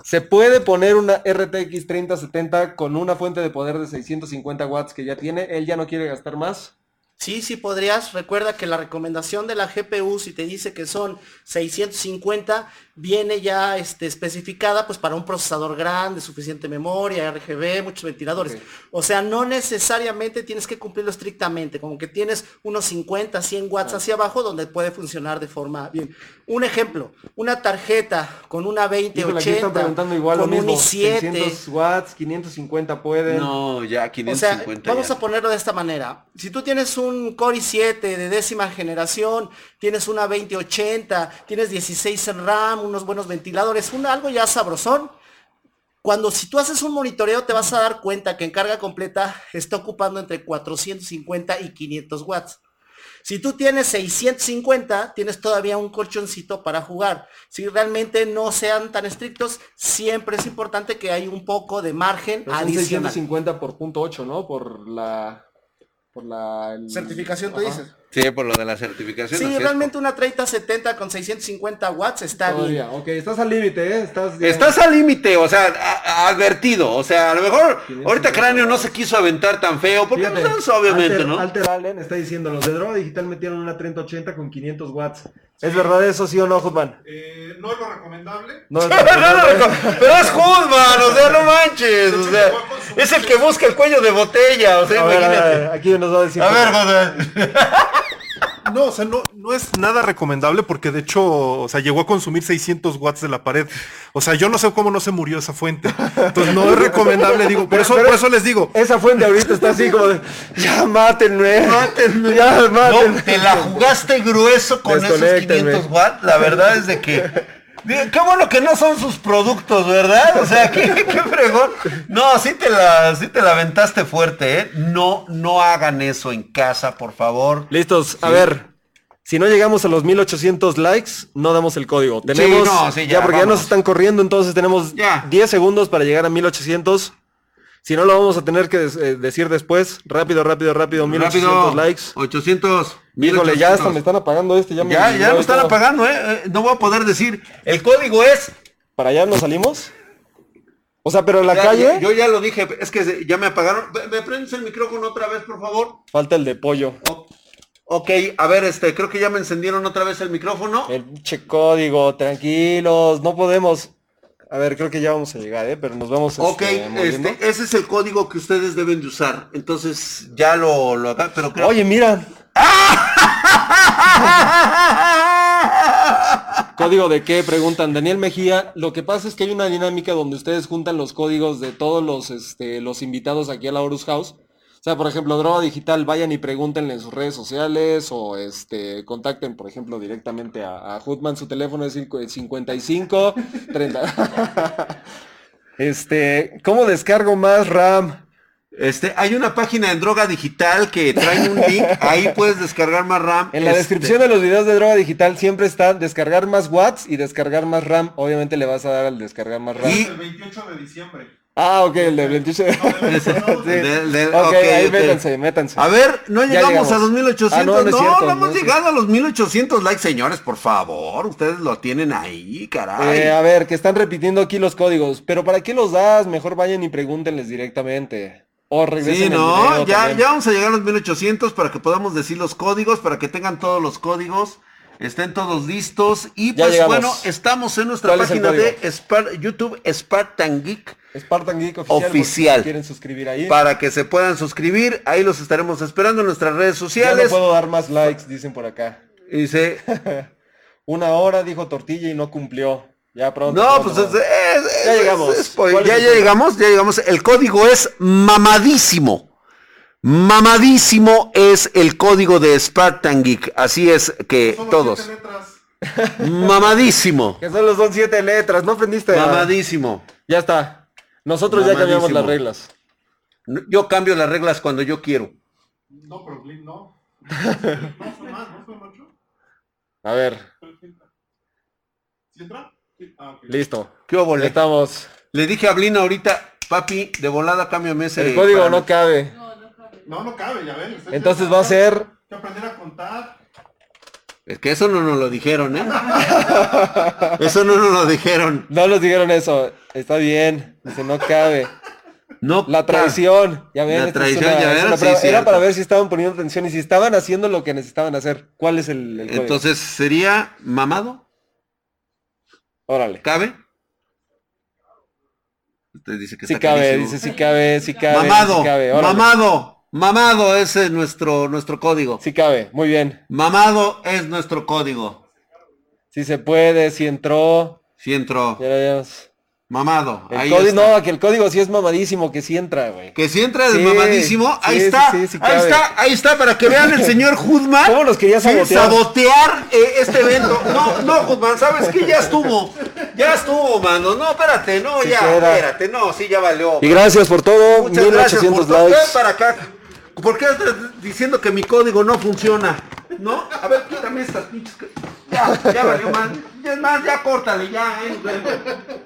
¿Se puede poner una RTX 3070 con una fuente de poder de 650 watts que ya tiene? Él ya no quiere gastar más. Sí, sí podrías. Recuerda que la recomendación de la GPU, si te dice que son 650, viene ya este, especificada pues para un procesador grande, suficiente memoria, RGB, muchos ventiladores. O sea, no necesariamente tienes que cumplirlo estrictamente, como que tienes unos 50, 100 watts hacia abajo donde puede funcionar de forma bien. Un ejemplo, una tarjeta con una Híjole, aquí están 2080, preguntando igual con lo un mismo. i7. 600 watts, 550 pueden. No, ya O 550. sea, vamos a ponerlo de esta manera. Si tú tienes un Core i7 de décima generación, tienes una 2080, tienes 16 en RAM, unos buenos ventiladores, un algo ya sabrosón. Cuando si tú haces un monitoreo te vas a dar cuenta que en carga completa está ocupando entre 450 y 500 watts. Si tú tienes 650, tienes todavía un colchoncito para jugar. Si realmente no sean tan estrictos, siempre es importante que hay un poco de margen Pero son adicional. 650 por punto 8, ¿no? Por la... por la el- Certificación, tú dices. Sí, por lo de la certificación. Sí, realmente una 3070 con 650 watts está bien. Todavía, ok, estás al límite, ¿eh? Estás, al límite, o sea, a- a- advertido. O sea, a lo mejor ahorita Cráneo no se quiso aventar tan feo, porque Fíjate, pues, obviamente, Alter, ¿no? Alter Allen está diciendo, los de Droga Digital metieron una 3080 con 500 watts. ¿Es verdad eso, sí o no, Hutman? Eh, no es lo recomendable. No, es pero es Hudman, o sea, no manches, o sea, es el que busca el cuello de botella, o sea, A ver, a imagínate. ver, aquí nos va a decir. A ver, Hudman. No, o sea, no, no es nada recomendable porque de hecho, o sea, llegó a consumir 600 watts de la pared. O sea, yo no sé cómo no se murió esa fuente. Entonces no es recomendable, digo. Por eso, por eso les digo. Esa fuente ahorita está así como de, ya mátenme, mátenme, ya mátenme. No, te la jugaste grueso con esos Desconéctenme. 500 watts, la verdad es de que... Qué bueno que no son sus productos, ¿verdad? O sea, qué, qué fregón. No, sí te la, sí te la aventaste fuerte, ¿eh? No, no hagan eso en casa, por favor. Listos, a ver. Si no llegamos a los 1800 likes, no damos el código. Tenemos, no, sí, ya, ya, porque ya nos están corriendo, entonces tenemos Ya. 10 segundos para llegar a 1800. Si no, lo vamos a tener que eh, decir después. Rápido, rápido, rápido. 1800 Rápido, likes. 800. Híjole, ya hasta 1800. me están apagando este. Ya, me Ya, ya y están todo. apagando, ¿eh? Eh, No voy a poder decir. El código es... ¿Para allá nos salimos? O sea, pero en la Ya, calle yo ya lo dije, es que ya me apagaron. ¿Me- ¿Me prendes el micrófono otra vez, por favor? falta el de pollo. Ok, a ver, este, creo que ya me encendieron otra vez el micrófono. El pinche código, tranquilos, no podemos. A ver, creo que ya vamos a llegar, ¿eh? Pero nos vamos Ok, este, moviendo. este, ese es el código que ustedes deben de usar. Entonces, ya lo, lo haga, pero creo... Oye, mira. ¿Código de qué? Preguntan Daniel Mejía. Lo que pasa es que hay una dinámica donde ustedes juntan los códigos de todos los, este, los invitados aquí a la Horus House. O sea, por ejemplo, Droga Digital, vayan y pregúntenle en sus redes sociales o este contacten, por ejemplo, directamente a, a Hutman. Su teléfono es cinco- 55 30. Este, ¿cómo descargo más RAM? Este, hay una página en Droga Digital que trae un link, ahí puedes descargar más RAM. En la Este, descripción de los videos de droga digital siempre está descargar más watts y descargar más RAM. Obviamente le vas a dar al descargar más RAM. Y- El 28 de diciembre. Ah, ok, el de 28. Ese, Sí. del- del- ok, ahí métanse, métanse. A ver, no llegamos, llegamos. a los 1800. Ah, no, no, no es no, cierto, no hemos llegado a los 1800 likes, señores, por favor. Ustedes lo tienen ahí, caray. Eh, a ver, que están repitiendo aquí los códigos. Pero ¿para qué los das? Mejor vayan y pregúntenles directamente. O regresen Sí, no, ya, también. ya vamos a llegar a los 1800 para que podamos decir los códigos, para que tengan todos los códigos, estén todos listos. Y Ya pues llegamos. bueno, estamos en nuestra ¿Cuál es el página de? Spar- YouTube Spartan Geek Spartan Geek oficial. Oficial. si quieren suscribir ahí. para que se puedan suscribir. Ahí los estaremos esperando en nuestras redes Ya no sociales. puedo dar más likes, dicen por acá. Dice, Una hora dijo tortilla y no cumplió. Ya pronto. no, pronto, pues es, pronto. es- Ya llegamos. es- pues, ¿Cuál es ya, llegamos, ya llegamos. El código es mamadísimo. Mamadísimo es el código de Spartan Geek. Así es que Solo todos. Mamadísimo. Que solo son siete letras, no aprendiste. a- Mamadísimo. Ya está. Nosotros ya cambiamos las reglas. Yo cambio las reglas cuando yo quiero. No, pero no. No más. A ver, sí. Ah, listo. ¿Qué? Estamos. Le dije a Blina ahorita, papi, de volada cámbiame ese. El código no cabe. No, no cabe, ya ven. Entonces va a ser. Hay que aprender a contar. Es que eso no nos lo dijeron, ¿eh? Eso no nos lo dijeron. No nos dijeron eso. Está bien. Dice, no cabe. No. La traición. Ya ven, La traición, una- ya ven, sí. Era cierto. para ver si estaban poniendo atención y si estaban haciendo lo que necesitaban hacer. ¿Cuál es el, el código? Entonces, ¿sería mamado? Órale. ¿Cabe? Usted dice que Sí está cabe, dice sí cabe, sí cabe. mamado, sí cabe. órale. mamado, mamado, ese es nuestro, nuestro código. Sí cabe, muy bien. Mamado es nuestro código. Sí se puede, sí entró. Si entró. Mamado. El ahí código, está. no, que el código sí es mamadísimo, que sí entra, güey. Que si entra Sí, desmamadísimo, ahí sí, está, sí, sí, sí ahí está, ahí está, para que vean el señor Hudman. ¿Cómo nos quería Sí, sabotear? sabotear, eh, este evento. No, no, Hudman, ¿sabes qué? Ya estuvo, ya estuvo, mano. No, espérate, no, Sí ya, queda. espérate, no, sí, ya valió. Y gracias por todo, Muchas gracias 1800 por todo. likes. Ven para acá. ¿Por qué estás diciendo que mi código no funciona? ¿No? A ver, quítame estas pinches. Ya, ya valió más. Es más, ya córtale, ya, eh.